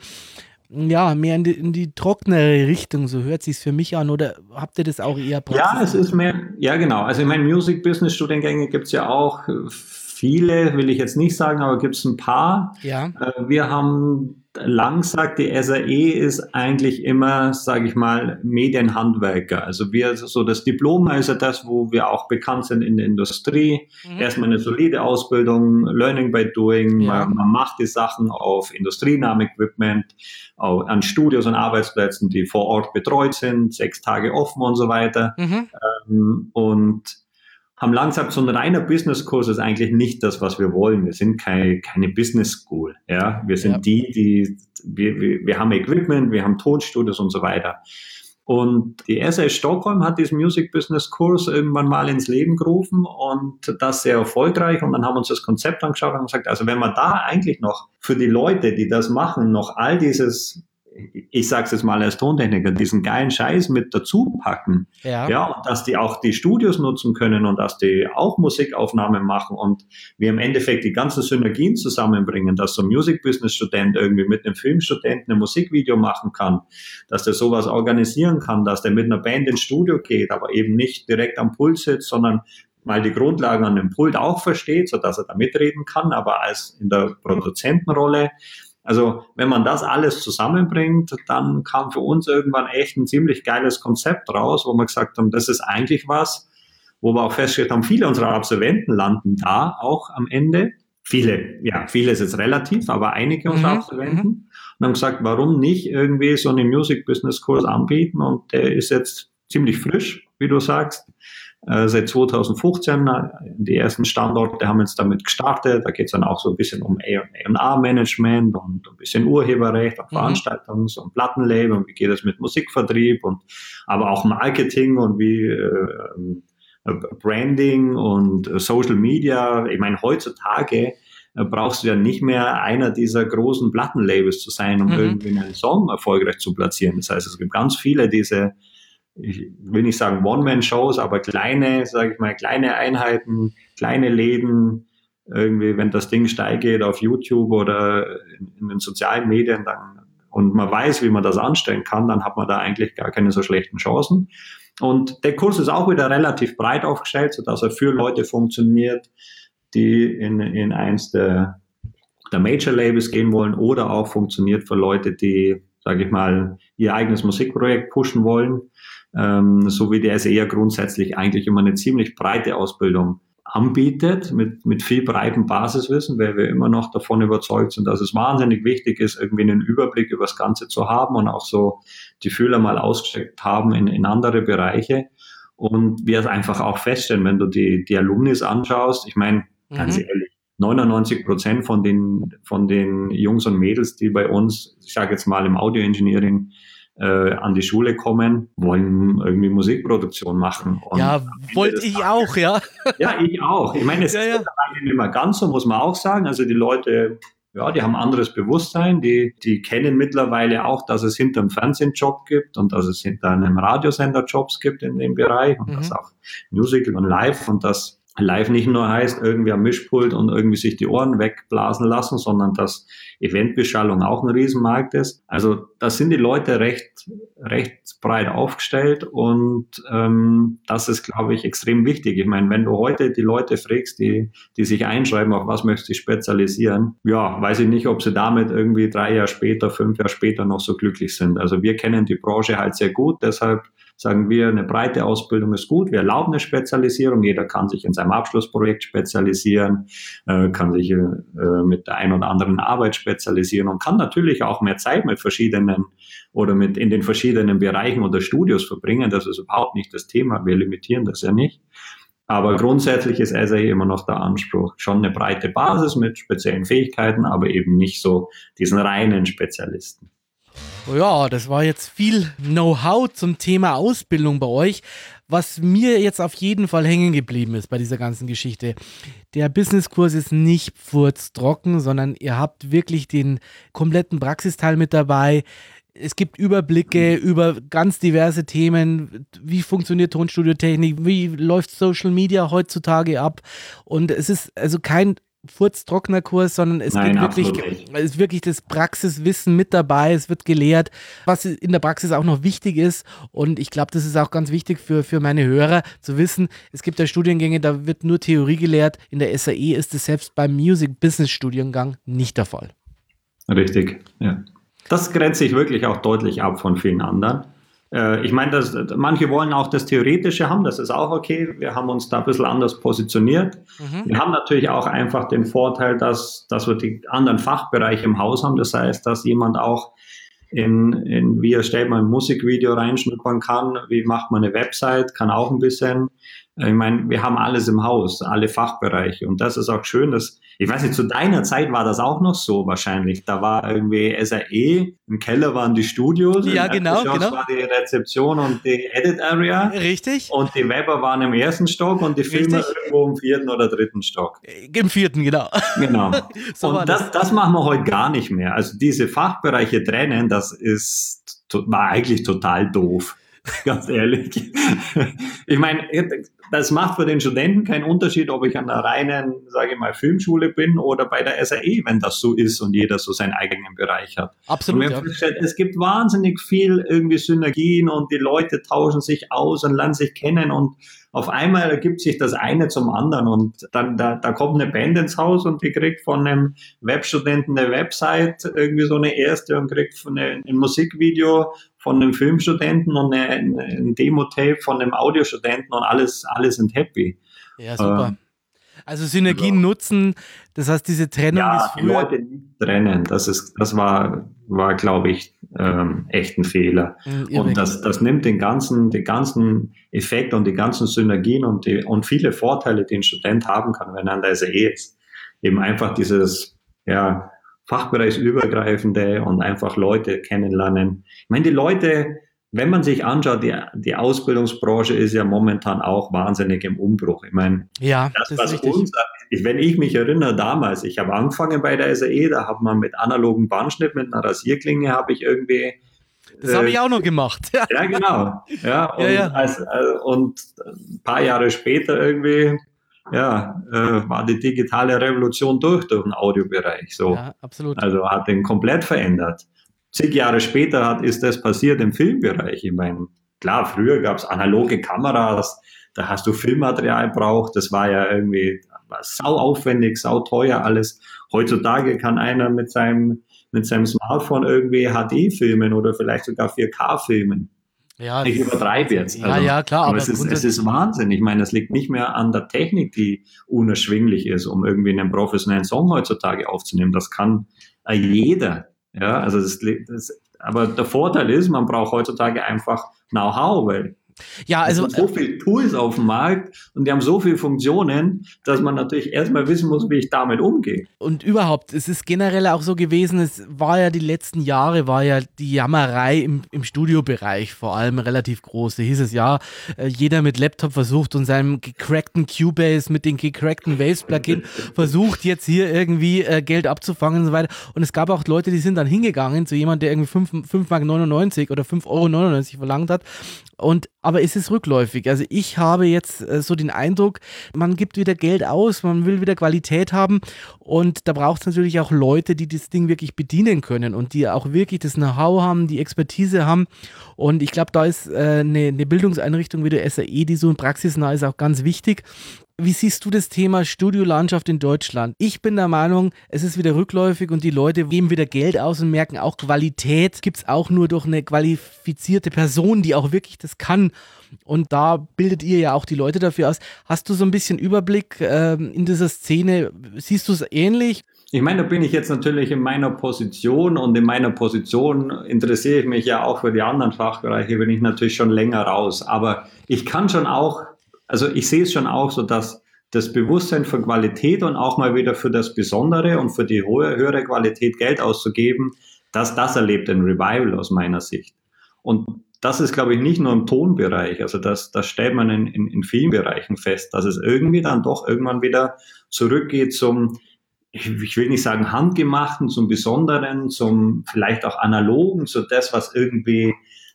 ja, mehr in die, in die trocknere Richtung, so hört sich für mich an, oder habt ihr das auch eher Praxis? Ja, es ist mehr, ja genau, also ich meine, Music Business Studiengänge gibt es ja auch viele, will ich jetzt nicht sagen, aber gibt es ein paar. Ja. Äh, wir haben lang sagt, die SAE ist eigentlich immer, sage ich mal, Medienhandwerker. Also wir, so das Diplom ist ja das, wo wir auch bekannt sind in der Industrie. Mhm. Erstmal eine solide Ausbildung, Learning by Doing. Ja. Man, man, macht die Sachen auf industrienahem Equipment, an Studios und Arbeitsplätzen, die vor Ort betreut sind, sechs Tage offen und so weiter. Mhm. Ähm, und haben langsam so ein reiner Business-Kurs ist eigentlich nicht das, was wir wollen. Wir sind keine, keine Business School. Ja, wir sind ja. die, die, wir, wir, wir haben Equipment, wir haben Tonstudios und so weiter. Und die SA Stockholm hat diesen Music Business Kurs irgendwann mal ins Leben gerufen und das sehr erfolgreich. Und dann haben wir uns das Konzept angeschaut und gesagt, also wenn man da eigentlich noch für die Leute, die das machen, noch all dieses ich sage es jetzt mal als Tontechniker, diesen geilen Scheiß mit dazu packen. Ja. ja, und dass die auch die Studios nutzen können und dass die auch Musikaufnahmen machen und wir im Endeffekt die ganzen Synergien zusammenbringen, dass so ein Music Business Student irgendwie mit einem Filmstudenten ein Musikvideo machen kann, dass der sowas organisieren kann, dass der mit einer Band ins Studio geht, aber eben nicht direkt am Pult sitzt, sondern mal die Grundlagen an dem Pult auch versteht, so dass er da mitreden kann, aber als in der Produzentenrolle also wenn man das alles zusammenbringt, dann kam für uns irgendwann echt ein ziemlich geiles Konzept raus, wo wir gesagt haben, das ist eigentlich was, wo wir auch festgestellt haben, viele unserer Absolventen landen da auch am Ende. Viele, ja, viele ist jetzt relativ, aber einige unserer mhm. Absolventen. Mhm. Und haben gesagt, warum nicht irgendwie so einen Music Business Kurs anbieten? Und der ist jetzt ziemlich frisch, wie du sagst. Äh, seit 2015. Äh, die ersten Standorte haben jetzt damit gestartet. Da geht es dann auch so ein bisschen um A&R-Management und ein bisschen Urheberrecht, auch mhm. Veranstaltungs- und Plattenlabel und wie geht es mit Musikvertrieb und aber auch Marketing und wie äh, äh Branding und Social Media. Ich meine, heutzutage brauchst du ja nicht mehr einer dieser großen Plattenlabels zu sein, um mhm. irgendwie einen Song erfolgreich zu platzieren. Das heißt, es gibt ganz viele diese ich will nicht sagen One-Man-Shows, aber kleine, sage ich mal, kleine Einheiten, kleine Läden, irgendwie, wenn das Ding steil geht auf YouTube oder in, in, den sozialen Medien, dann, und man weiß, wie man das anstellen kann, dann hat man da eigentlich gar keine so schlechten Chancen. Und der Kurs ist auch wieder relativ breit aufgestellt, sodass er für Leute funktioniert, die in, in eins der, der Major Labels gehen wollen oder auch funktioniert für Leute, die, sage ich mal, ihr eigenes Musikprojekt pushen wollen ähm, so wie der SE grundsätzlich eigentlich immer eine ziemlich breite Ausbildung anbietet, mit, mit viel breitem Basiswissen, weil wir immer noch davon überzeugt sind, dass es wahnsinnig wichtig ist, irgendwie einen Überblick über das Ganze zu haben und auch so die Fühler mal ausgesteckt haben in, in andere Bereiche. Und wir es einfach auch feststellen, wenn du die, die Alumnis anschaust, ich meine, ganz mhm. ehrlich, 99 Prozent von den, von den Jungs und Mädels, die bei uns, ich sage jetzt mal im Audio Engineering äh, an die Schule kommen, wollen irgendwie Musikproduktion machen. Und ja, wollte ich auch, ja. Ja, ich auch. Ich meine, es ja, ist ja. nicht immer ganz so, muss man auch sagen. Also die Leute ja, die haben anderes Bewusstsein, die, die kennen mittlerweile auch, dass es hinter einem Fernsehen Job gibt und dass es hinter einem Radiosender Jobs gibt in dem Bereich und mhm. dass auch Musical und Live und das live nicht nur heißt, irgendwie am Mischpult und irgendwie sich die Ohren wegblasen lassen, sondern dass Eventbeschallung auch ein Riesenmarkt ist. Also da sind die Leute recht, recht breit aufgestellt und ähm, das ist, glaube ich, extrem wichtig. Ich meine, wenn du heute die Leute fragst, die, die sich einschreiben, auf was möchtest du spezialisieren, ja, weiß ich nicht, ob sie damit irgendwie drei Jahre später, fünf Jahre später noch so glücklich sind. Also wir kennen die Branche halt sehr gut, deshalb sagen wir, eine breite Ausbildung ist gut. Wir erlauben eine Spezialisierung. Jeder kann sich in seinem Abschlussprojekt spezialisieren, äh, kann sich äh, mit der ein oder anderen Arbeit spezialisieren und kann natürlich auch mehr Zeit mit verschiedenen oder mit in den verschiedenen Bereichen oder Studios verbringen. Das ist überhaupt nicht das Thema. Wir limitieren das ja nicht. Aber grundsätzlich ist SAE immer noch der Anspruch, schon eine breite Basis mit speziellen Fähigkeiten, aber eben nicht so diesen reinen Spezialisten. Ja, das war jetzt viel Know-how zum Thema Ausbildung bei euch. Was mir jetzt auf jeden Fall hängen geblieben ist bei dieser ganzen Geschichte. Der Businesskurs ist nicht furztrocken, sondern ihr habt wirklich den kompletten Praxisteil mit dabei. Es gibt Überblicke über ganz diverse Themen. Wie funktioniert Tonstudiotechnik? Wie läuft Social Media heutzutage ab? Und es ist also kein Furztrocknerkurs, sondern es Nein, wirklich, es ist wirklich das Praxiswissen mit dabei. Es wird gelehrt, was in der Praxis auch noch wichtig ist. Und ich glaube, das ist auch ganz wichtig für, für meine Hörer zu wissen. Es gibt ja Studiengänge, da wird nur Theorie gelehrt. In der SAE ist es selbst beim Music Business Studiengang nicht der Fall. Richtig, ja. Das grenzt sich wirklich auch deutlich ab von vielen anderen. Äh, ich meine, manche wollen auch das Theoretische haben, das ist auch okay. Wir haben uns da ein bisschen anders positioniert. Mhm. Wir haben natürlich auch einfach den Vorteil, dass, dass wir die anderen Fachbereiche im Haus haben. Das heißt, dass jemand auch in, in wie erstellt man ein Musikvideo reinschnuppern kann, wie macht man eine Website, kann auch ein bisschen. Ich meine, wir haben alles im Haus, alle Fachbereiche. Und das ist auch schön, dass, ich weiß nicht, zu deiner Zeit war das auch noch so wahrscheinlich. Da war irgendwie SAE, im Keller waren die Studios. Ja, genau, genau. war die Rezeption und die Edit Area. Richtig. Und die Weber waren im ersten Stock und die Filme Richtig. irgendwo im vierten oder dritten Stock. Im vierten, genau. Genau. so und das, das, das machen wir heute gar nicht mehr. Also diese Fachbereiche trennen, das ist, war eigentlich total doof. Ganz ehrlich. Ich meine, das macht für den Studenten keinen Unterschied, ob ich an einer reinen, sage ich mal, Filmschule bin oder bei der SAE, wenn das so ist und jeder so seinen eigenen Bereich hat. Absolut. Ja. es gibt wahnsinnig viel irgendwie Synergien und die Leute tauschen sich aus und lernen sich kennen und auf einmal ergibt sich das eine zum anderen und dann da, da kommt eine Band ins Haus und die kriegt von einem Webstudenten eine Website, irgendwie so eine erste und kriegt von eine, ein Musikvideo von einem Filmstudenten und eine, ein Demo-Tape von einem Audiostudenten und alles, alle sind happy. Ja, super. Ähm, also Synergien ja. nutzen, das heißt, diese Trennung ja, ist früher. Die Leute nicht trennen, das ist, das war, war, glaube ich, ähm, echt ein Fehler. Mhm, und das, das nimmt den ganzen, den ganzen Effekt und die ganzen Synergien und, die, und viele Vorteile, die ein Student haben kann, wenn er an der SAE ist. Eben einfach dieses, ja, fachbereichsübergreifende und einfach Leute kennenlernen. Ich meine, die Leute, wenn man sich anschaut, die, die Ausbildungsbranche ist ja momentan auch wahnsinnig im Umbruch. Ich meine, ja, das, das was uns, ich, wenn ich mich erinnere damals, ich habe angefangen bei der SAE, da hat man mit analogen Bandschnitt, mit einer Rasierklinge, habe ich irgendwie das habe ich äh, auch noch gemacht. ja, genau. Ja, und, ja, ja. Als, äh, und ein paar Jahre später irgendwie ja, äh, war die digitale Revolution durch, durch den Audiobereich. So. Ja, absolut. Also hat den komplett verändert. Zig Jahre später hat, ist das passiert im Filmbereich. Ich meine, klar, früher gab es analoge Kameras, da hast du Filmmaterial braucht, das war ja irgendwie sau aufwendig, sau teuer alles. Heutzutage kann einer mit seinem, mit seinem Smartphone irgendwie HD filmen oder vielleicht sogar 4K filmen. Ja, ich übertreibe jetzt. Also, ja, ja, klar. Aber, aber es, ist, es ist Wahnsinn. Ich meine, es liegt nicht mehr an der Technik, die unerschwinglich ist, um irgendwie einen professionellen Song heutzutage aufzunehmen. Das kann jeder. Ja, also das, das, aber der Vorteil ist, man braucht heutzutage einfach Know-how, weil ja, also. Es sind so viele Tools auf dem Markt und die haben so viele Funktionen, dass man natürlich erstmal wissen muss, wie ich damit umgehe. Und überhaupt, es ist generell auch so gewesen, es war ja die letzten Jahre, war ja die Jammerei im, im Studiobereich vor allem relativ groß. Da hieß es ja, äh, jeder mit Laptop versucht und seinem gecrackten Cubase mit den gecrackten Waves-Plugin versucht jetzt hier irgendwie äh, Geld abzufangen und so weiter. Und es gab auch Leute, die sind dann hingegangen zu jemandem, der irgendwie 5,99 Mark oder 5,99 Euro verlangt hat und aber es ist rückläufig. Also ich habe jetzt äh, so den Eindruck, man gibt wieder Geld aus, man will wieder Qualität haben und da braucht es natürlich auch Leute, die das Ding wirklich bedienen können und die auch wirklich das Know-how haben, die Expertise haben. Und ich glaube, da ist äh, eine, eine Bildungseinrichtung wie der SAE, die so praxisnah ist, auch ganz wichtig. Wie siehst du das Thema Studiolandschaft in Deutschland? Ich bin der Meinung, es ist wieder rückläufig und die Leute geben wieder Geld aus und merken auch, Qualität gibt es auch nur durch eine qualifizierte Person, die auch wirklich das kann. Und da bildet ihr ja auch die Leute dafür aus. Hast du so ein bisschen Überblick äh, in dieser Szene? Siehst du es ähnlich? Ich meine, da bin ich jetzt natürlich in meiner Position und in meiner Position interessiere ich mich ja auch für die anderen Fachbereiche, bin ich natürlich schon länger raus. Aber ich kann schon auch also ich sehe es schon auch so, dass das Bewusstsein für Qualität und auch mal wieder für das Besondere und für die hohe, höhere Qualität Geld auszugeben, dass das erlebt ein Revival aus meiner Sicht. Und das ist, glaube ich, nicht nur im Tonbereich, also das, das stellt man in, in, in vielen Bereichen fest, dass es irgendwie dann doch irgendwann wieder zurückgeht zum, ich will nicht sagen handgemachten, zum Besonderen, zum vielleicht auch analogen, zu das, was irgendwie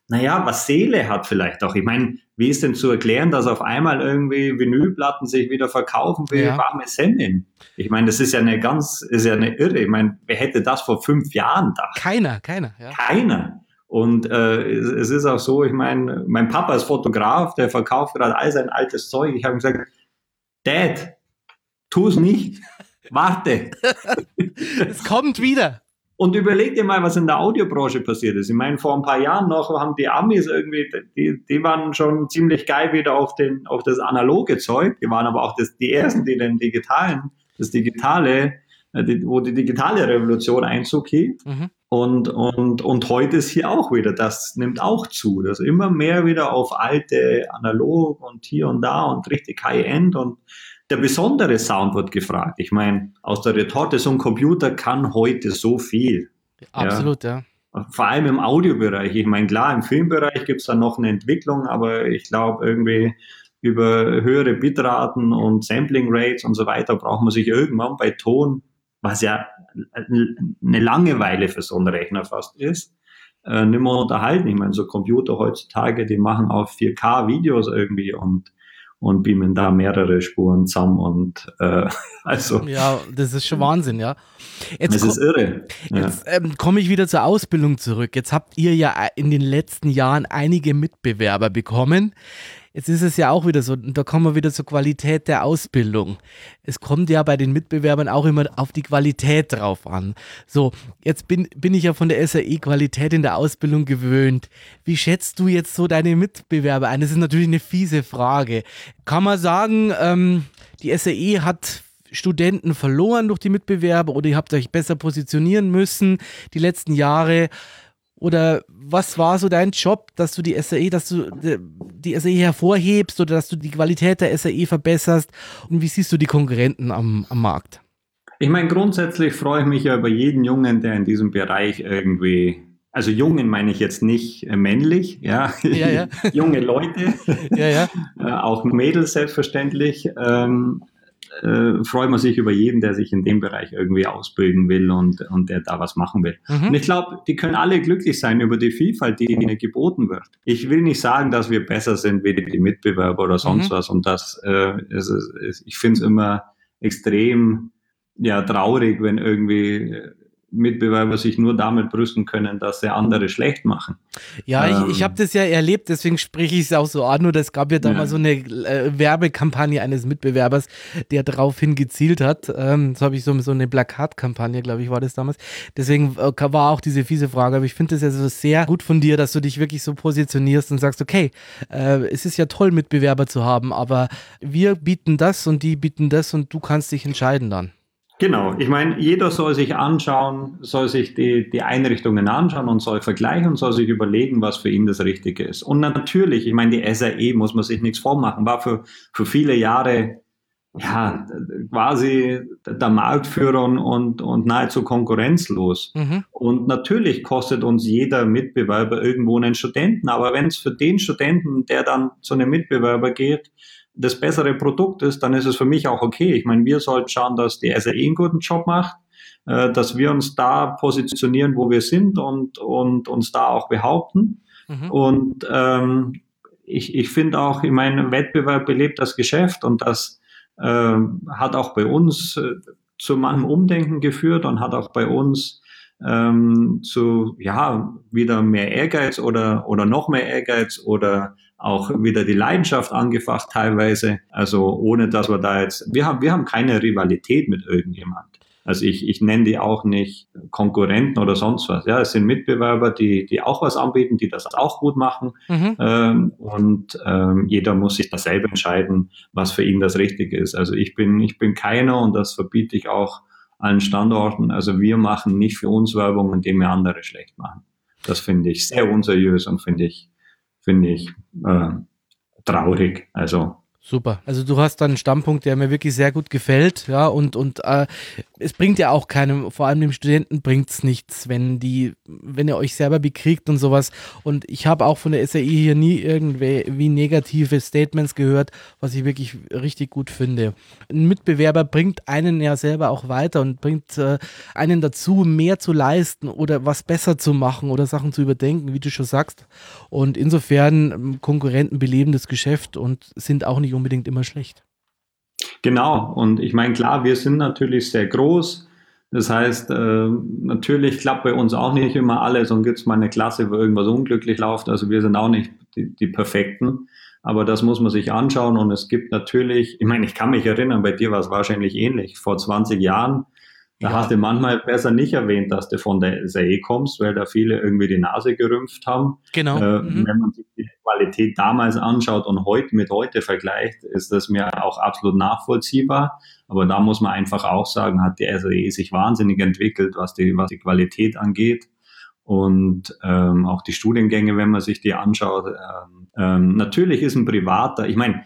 naja, was Seele hat vielleicht auch. Ich meine, wie ist denn zu erklären, dass auf einmal irgendwie Vinylplatten sich wieder verkaufen wie ja. warme Semmeln? Ich meine, das ist ja eine ganz, ist ja eine Irre. Ich meine, wer hätte das vor fünf Jahren gedacht? Keiner, keiner. Ja. Keiner. Und äh, es, es, ist auch so, ich meine, mein Papa ist Fotograf, der verkauft gerade all sein altes Zeug. Ich habe gesagt, Dad, tu es nicht, warte. es kommt wieder. Und überleg dir mal, was in der Audiobranche passiert ist. Ich meine, vor ein paar Jahren noch haben die Amis irgendwie, die, die waren schon ziemlich geil wieder auf, den, auf das analoge Zeug. Die waren aber auch das, die ersten, die den digitalen, das digitale, äh, die, wo die digitale Revolution Einzug hielt. Mhm. Und, und, und heute ist hier auch wieder, das nimmt auch zu, dass immer mehr wieder auf alte analog und hier und da und richtig High-End und der besondere Sound wird gefragt. Ich meine, aus der Retorte, so ein Computer kann heute so viel. Absolut, ja. ja. Vor allem im Audiobereich. Ich meine, klar, im Filmbereich gibt es da noch eine Entwicklung, aber ich glaube, irgendwie über höhere Bitraten und Sampling Rates und so weiter braucht man sich irgendwann bei Ton was ja eine Langeweile für so einen Rechner fast ist, äh, nicht mehr unterhalten. Ich meine, so Computer heutzutage, die machen auch 4K-Videos irgendwie und und beamen da mehrere Spuren zusammen und äh, also. Ja, das ist schon Wahnsinn, ja. Jetzt das ist irre. Jetzt ja. ähm, komme ich wieder zur Ausbildung zurück. Jetzt habt ihr ja in den letzten Jahren einige Mitbewerber bekommen. Jetzt ist es ja auch wieder so, da kommen wir wieder zur Qualität der Ausbildung. Es kommt ja bei den Mitbewerbern auch immer auf die Qualität drauf an. So, jetzt bin, bin ich ja von der SAE Qualität in der Ausbildung gewöhnt. Wie schätzt du jetzt so deine Mitbewerber ein? Das ist natürlich eine fiese Frage. Kann man sagen, ähm, die SAE hat Studenten verloren durch die Mitbewerber oder ihr habt euch besser positionieren müssen die letzten Jahre? Oder was war so dein Job, dass du die SAE, dass du die SAE hervorhebst oder dass du die Qualität der SAE verbesserst? Und wie siehst du die Konkurrenten am, am Markt? Ich meine, grundsätzlich freue ich mich ja über jeden Jungen, der in diesem Bereich irgendwie, also Jungen meine ich jetzt nicht äh, männlich, ja, ja, ja. junge Leute, ja, ja. Äh, auch Mädels selbstverständlich, ähm, äh, freut man sich über jeden, der sich in dem Bereich irgendwie ausbilden will und, und der da was machen will. Mhm. Und ich glaube, die können alle glücklich sein über die Vielfalt, die ihnen geboten wird. Ich will nicht sagen, dass wir besser sind wie die Mitbewerber oder sonst mhm. was. Und das, äh, ist, ist, ich finde es immer extrem ja, traurig, wenn irgendwie Mitbewerber sich nur damit brüsten können, dass sie andere schlecht machen. Ja, ähm, ich, ich habe das ja erlebt, deswegen spreche ich es auch so an. Nur es gab ja da ja. so eine äh, Werbekampagne eines Mitbewerbers, der darauf hingezielt hat. Ähm, so habe ich so, so eine Plakatkampagne, glaube ich, war das damals. Deswegen äh, war auch diese fiese Frage. Aber ich finde das ja so sehr gut von dir, dass du dich wirklich so positionierst und sagst, okay, äh, es ist ja toll, Mitbewerber zu haben, aber wir bieten das und die bieten das und du kannst dich entscheiden dann. Genau, ich meine, jeder soll sich anschauen, soll sich die, die Einrichtungen anschauen und soll vergleichen und soll sich überlegen, was für ihn das Richtige ist. Und natürlich, ich meine, die SAE muss man sich nichts vormachen, war für, für viele Jahre ja quasi der Marktführer und, und nahezu konkurrenzlos. Mhm. Und natürlich kostet uns jeder Mitbewerber irgendwo einen Studenten, aber wenn es für den Studenten, der dann zu einem Mitbewerber geht, das bessere Produkt ist, dann ist es für mich auch okay. Ich meine, wir sollten schauen, dass die SAE einen guten Job macht, äh, dass wir uns da positionieren, wo wir sind und, und uns da auch behaupten. Mhm. Und ähm, ich, ich finde auch, ich meine, Wettbewerb belebt das Geschäft und das äh, hat auch bei uns äh, zu manchem Umdenken geführt und hat auch bei uns ähm, zu ja wieder mehr Ehrgeiz oder oder noch mehr Ehrgeiz oder auch wieder die Leidenschaft angefacht teilweise. Also ohne dass wir da jetzt, wir haben, wir haben keine Rivalität mit irgendjemand. Also ich, ich nenne die auch nicht Konkurrenten oder sonst was. Ja, es sind Mitbewerber, die, die auch was anbieten, die das auch gut machen. Mhm. Ähm, und ähm, jeder muss sich dasselbe entscheiden, was für ihn das Richtige ist. Also ich bin, ich bin keiner und das verbiete ich auch allen Standorten. Also wir machen nicht für uns Werbung, indem wir andere schlecht machen. Das finde ich sehr unseriös und finde ich finde ich äh, traurig. Also Super. Also du hast da einen Standpunkt, der mir wirklich sehr gut gefällt, ja, und, und äh, es bringt ja auch keinem, vor allem dem Studenten bringt es nichts, wenn die, wenn ihr euch selber bekriegt und sowas. Und ich habe auch von der SAI hier nie irgendwie wie negative Statements gehört, was ich wirklich richtig gut finde. Ein Mitbewerber bringt einen ja selber auch weiter und bringt äh, einen dazu, mehr zu leisten oder was besser zu machen oder Sachen zu überdenken, wie du schon sagst. Und insofern ähm, Konkurrenten beleben das Geschäft und sind auch nicht nicht unbedingt immer schlecht. Genau, und ich meine, klar, wir sind natürlich sehr groß. Das heißt, äh, natürlich klappt bei uns auch nicht immer alles und gibt es mal eine Klasse, wo irgendwas unglücklich läuft. Also wir sind auch nicht die, die Perfekten. Aber das muss man sich anschauen und es gibt natürlich, ich meine, ich kann mich erinnern, bei dir war es wahrscheinlich ähnlich. Vor 20 Jahren da ja. hast du manchmal besser nicht erwähnt, dass du von der SAE kommst, weil da viele irgendwie die Nase gerümpft haben. Genau. Äh, mhm. Wenn man sich die Qualität damals anschaut und heute mit heute vergleicht, ist das mir auch absolut nachvollziehbar. Aber da muss man einfach auch sagen, hat die SAE sich wahnsinnig entwickelt, was die, was die Qualität angeht. Und ähm, auch die Studiengänge, wenn man sich die anschaut. Ähm, ähm, natürlich ist ein privater, ich meine,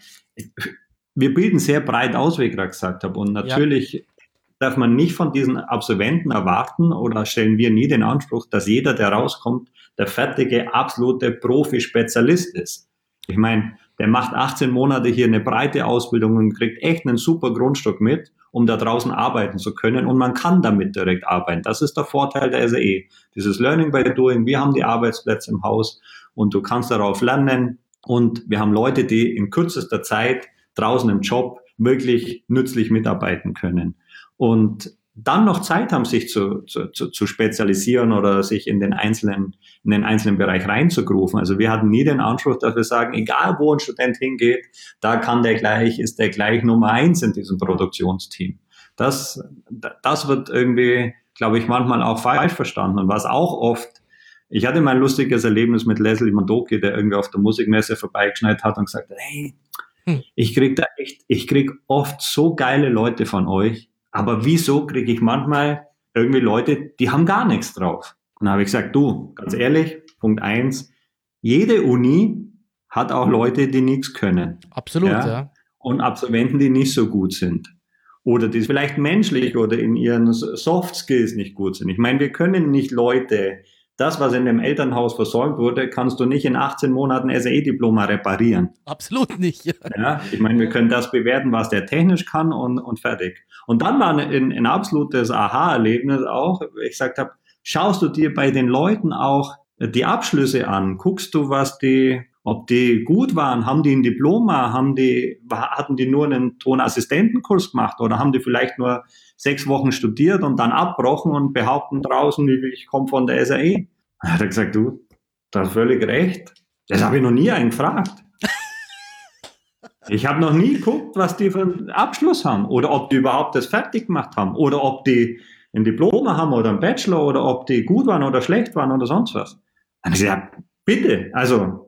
wir bilden sehr breit aus, wie ich gerade gesagt habe. Und natürlich ja darf man nicht von diesen Absolventen erwarten oder stellen wir nie den Anspruch, dass jeder, der rauskommt, der fertige, absolute Profi-Spezialist ist. Ich meine, der macht 18 Monate hier eine breite Ausbildung und kriegt echt einen super Grundstock mit, um da draußen arbeiten zu können. Und man kann damit direkt arbeiten. Das ist der Vorteil der SAE. Dieses Learning by Doing. Wir haben die Arbeitsplätze im Haus und du kannst darauf lernen. Und wir haben Leute, die in kürzester Zeit draußen im Job wirklich nützlich mitarbeiten können und dann noch Zeit haben, sich zu, zu, zu spezialisieren oder sich in den einzelnen, in den einzelnen Bereich reinzugrufen. Also wir hatten nie den Anspruch, dass wir sagen, egal wo ein Student hingeht, da kann der gleich, ist der gleich Nummer eins in diesem Produktionsteam. Das, das wird irgendwie, glaube ich, manchmal auch falsch verstanden. Und was auch oft, ich hatte mal ein lustiges Erlebnis mit Leslie Mondoki, der irgendwie auf der Musikmesse vorbeigeschneit hat und gesagt hat, hey, hm. ich krieg da echt, ich krieg oft so geile Leute von euch, aber wieso kriege ich manchmal irgendwie Leute, die haben gar nichts drauf? Und da habe ich gesagt, du, ganz ehrlich, Punkt eins, jede Uni hat auch Leute, die nichts können. Absolut, ja? ja. Und Absolventen, die nicht so gut sind. Oder die vielleicht menschlich oder in ihren Soft Skills nicht gut sind. Ich meine, wir können nicht Leute das, was in dem Elternhaus versäumt wurde, kannst du nicht in 18 Monaten SAE-Diploma reparieren. Absolut nicht. Ja. ja. ich meine, wir können das bewerten, was der technisch kann und, und fertig. Und dann war ein, ein absolutes Aha-Erlebnis auch, ich gesagt habe, schaust du dir bei den Leuten auch die Abschlüsse an, guckst du, was die, ob die gut waren, haben die ein Diploma, haben die, hatten die nur einen Tonassistentenkurs gemacht oder haben die vielleicht nur sechs Wochen studiert und dann abbrochen und behaupten draußen, ich komme von der SAE. Da hat er gesagt, du, da hast völlig recht. Das habe ich noch nie einen gefragt. Ich habe noch nie geguckt, was die für einen Abschluss haben oder ob die überhaupt das fertig gemacht haben oder ob die ein Diplom haben oder ein Bachelor oder ob die gut waren oder schlecht waren oder sonst was. Dann habe ich gesagt, bitte, also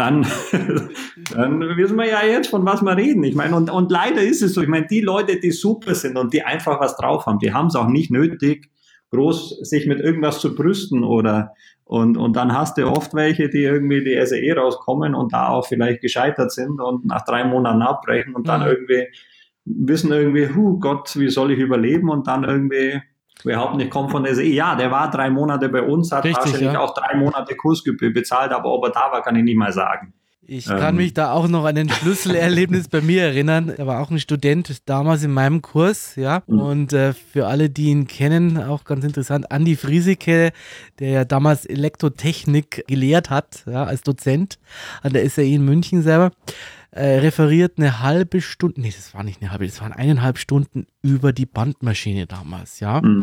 dann, dann wissen wir ja jetzt, von was wir reden. Ich meine, und, und leider ist es so, ich meine, die Leute, die super sind und die einfach was drauf haben, die haben es auch nicht nötig, groß sich mit irgendwas zu brüsten oder und, und dann hast du oft welche, die irgendwie die SAE rauskommen und da auch vielleicht gescheitert sind und nach drei Monaten abbrechen und dann mhm. irgendwie wissen irgendwie, hu Gott, wie soll ich überleben und dann irgendwie behaupten, ich komme von der SE. Ja, der war drei Monate bei uns, hat Richtig, wahrscheinlich ja. auch drei Monate Kursgebühr bezahlt, aber ob er da war, kann ich nicht mal sagen. Ich ähm. kann mich da auch noch an ein Schlüsselerlebnis bei mir erinnern. Er war auch ein Student damals in meinem Kurs, ja. Mhm. Und äh, für alle, die ihn kennen, auch ganz interessant, Andi Friesike, der ja damals Elektrotechnik gelehrt hat, ja, als Dozent an der SAE in München selber äh, referiert eine halbe Stunde, nee, das war nicht eine halbe, das waren eineinhalb Stunden über die Bandmaschine damals, ja. Mhm.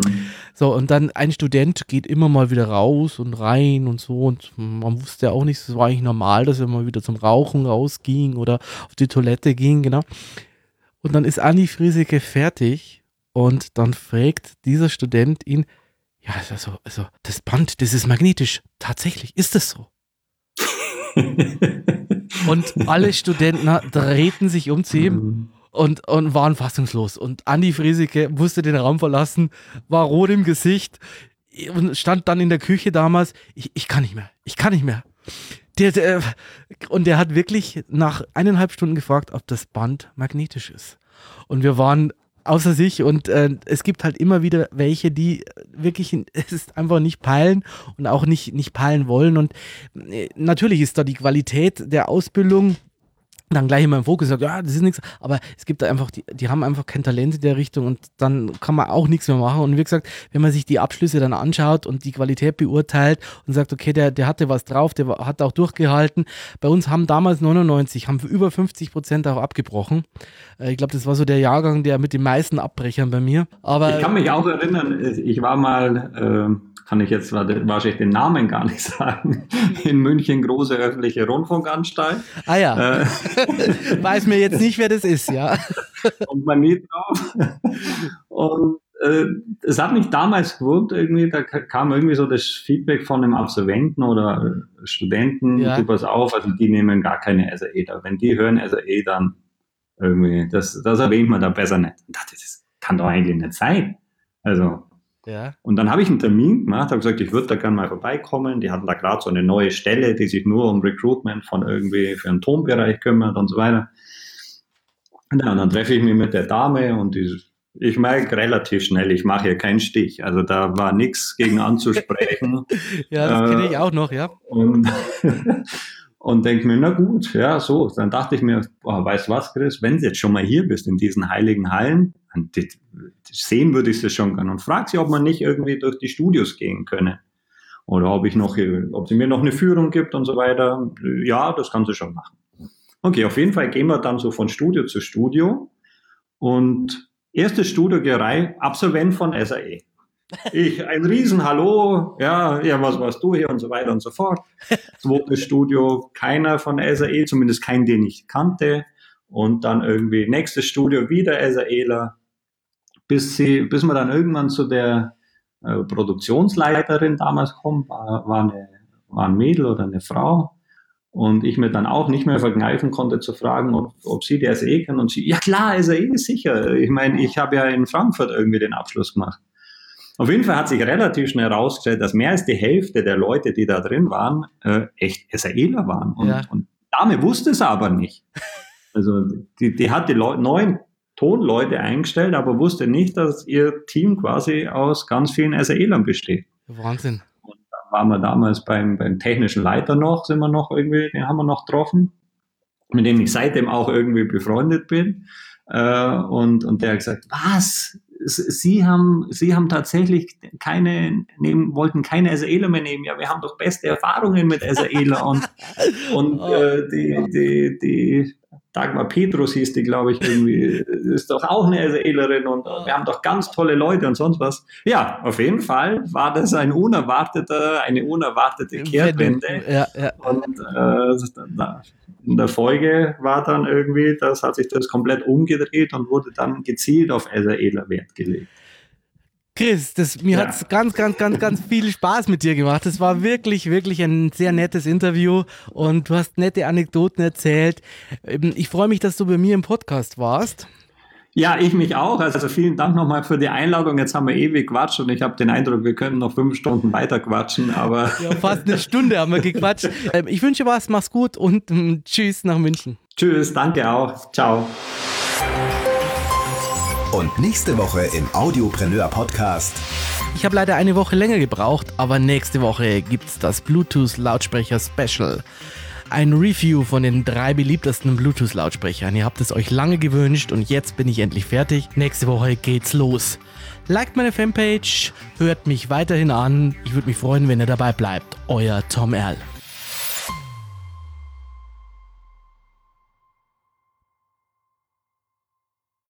So, und dann ein Student geht immer mal wieder raus und rein und so und man wusste ja auch nicht, es war eigentlich normal, dass er mal wieder zum Rauchen rausging oder auf die Toilette ging, genau. Und dann ist Anni Frieseke fertig und dann fragt dieser Student ihn, ja, also, also das Band, das ist magnetisch. Tatsächlich, ist das so? Und alle Studenten drehten sich um zu ihm mhm. und, und waren fassungslos. Und Andi Friesike musste den Raum verlassen, war rot im Gesicht und stand dann in der Küche damals. Ich, ich kann nicht mehr, ich kann nicht mehr. Der, der, und der hat wirklich nach eineinhalb Stunden gefragt, ob das Band magnetisch ist. Und wir waren außer sich und äh, es gibt halt immer wieder welche, die wirklich es ist einfach nicht peilen und auch nicht, nicht peilen wollen. Und äh, natürlich ist da die Qualität der Ausbildung dann gleich immer im Fokus sagt, ja, das ist nichts, aber es gibt da einfach, die, die haben einfach kein Talent in der Richtung und dann kann man auch nichts mehr machen. Und wie gesagt, wenn man sich die Abschlüsse dann anschaut und die Qualität beurteilt und sagt, okay, der, der hatte was drauf, der hat auch durchgehalten. Bei uns haben damals 99, haben über 50 Prozent auch abgebrochen. Äh, ich glaube, das war so der Jahrgang, der mit den meisten Abbrechern bei mir. Aber ich kann mich auch erinnern, ich war mal, äh kann ich jetzt wahrscheinlich den Namen gar nicht sagen, in München große öffentliche Rundfunkanstalt. Ah ja. Äh, Weiß mir jetzt nicht, wer das ist, ja. Und man nie drauf. Und äh, es hat mich damals gewurmt, irgendwie, da kam irgendwie so das Feedback von einem Absolventen oder Studenten, ja. du pass auf, also die nehmen gar keine SAE da. Wenn die hören SAE, dann irgendwie, das, das erwähnt man da besser nicht. Und dachte, das kann doch eigentlich nicht sein. Also, ja. Und dann habe ich einen Termin gemacht, habe gesagt, ich würde da gerne mal vorbeikommen. Die hatten da gerade so eine neue Stelle, die sich nur um Recruitment von irgendwie für einen Tonbereich kümmert und so weiter. Und dann treffe ich mich mit der Dame und die, ich merke relativ schnell, ich mache hier keinen Stich. Also da war nichts gegen anzusprechen. ja, das kenne ich äh, auch noch, ja. Und, und denke mir, na gut, ja, so. Dann dachte ich mir, boah, weißt was, Chris, wenn du jetzt schon mal hier bist in diesen heiligen Hallen, sehen würde ich sie schon gerne und frage sie, ob man nicht irgendwie durch die Studios gehen könne. Oder ob ich noch, ob sie mir noch eine Führung gibt und so weiter. Ja, das kann sie schon machen. Okay, auf jeden Fall gehen wir dann so von Studio zu Studio. Und erste Studiogerei, Absolvent von SAE. Ich, ein Riesenhallo, ja, ja, was warst du hier und so weiter und so fort. Zweites Studio, keiner von SAE, zumindest keinen, den ich kannte. Und dann irgendwie nächstes Studio wieder SAEler bis sie, bis man dann irgendwann zu der äh, Produktionsleiterin damals kommt, war, war, eine, war ein Mädel oder eine Frau. Und ich mir dann auch nicht mehr verkneifen konnte zu fragen, ob, ob sie die SAE kann. Und sie, ja klar, SAE ist sicher. Ich meine, ich habe ja in Frankfurt irgendwie den Abschluss gemacht. Auf jeden Fall hat sich relativ schnell herausgestellt, dass mehr als die Hälfte der Leute, die da drin waren, äh, echt SAEler waren. Und, ja. und Dame wusste es aber nicht. Also die, die hat die Leute, neun Tonleute eingestellt, aber wusste nicht, dass ihr Team quasi aus ganz vielen SAE-Lern besteht. Wahnsinn. Und dann waren wir damals beim, beim technischen Leiter noch, sind wir noch irgendwie, den haben wir noch getroffen, mit dem ich seitdem auch irgendwie befreundet bin. Äh, und, und der hat gesagt, was? Sie haben, Sie haben tatsächlich keine, nehmen, wollten keine SAEler mehr nehmen. Ja, wir haben doch beste Erfahrungen mit SAEler und, und oh. äh, die, die, die Dagmar Petrus hieß die, glaube ich, irgendwie, ist doch auch eine SAElerin und wir haben doch ganz tolle Leute und sonst was. Ja, auf jeden Fall war das ein unerwarteter, eine unerwartete Kehrtwende. Ja, ja. Und äh, in der Folge war dann irgendwie, das hat sich das komplett umgedreht und wurde dann gezielt auf SAEler Wert gelegt. Chris, das, mir ja. hat es ganz, ganz, ganz, ganz viel Spaß mit dir gemacht. Es war wirklich, wirklich ein sehr nettes Interview und du hast nette Anekdoten erzählt. Ähm, ich freue mich, dass du bei mir im Podcast warst. Ja, ich mich auch. Also vielen Dank nochmal für die Einladung. Jetzt haben wir ewig Quatsch und ich habe den Eindruck, wir können noch fünf Stunden weiter quatschen, aber. Ja, fast eine Stunde haben wir gequatscht. Ähm, ich wünsche was, mach's gut und ähm, tschüss nach München. Tschüss, danke auch. Ciao. Und nächste Woche im Audiopreneur Podcast. Ich habe leider eine Woche länger gebraucht, aber nächste Woche gibt's das Bluetooth Lautsprecher Special. Ein Review von den drei beliebtesten Bluetooth-Lautsprechern. Ihr habt es euch lange gewünscht und jetzt bin ich endlich fertig. Nächste Woche geht's los. Liked meine Fanpage, hört mich weiterhin an. Ich würde mich freuen, wenn ihr dabei bleibt. Euer Tom Erl.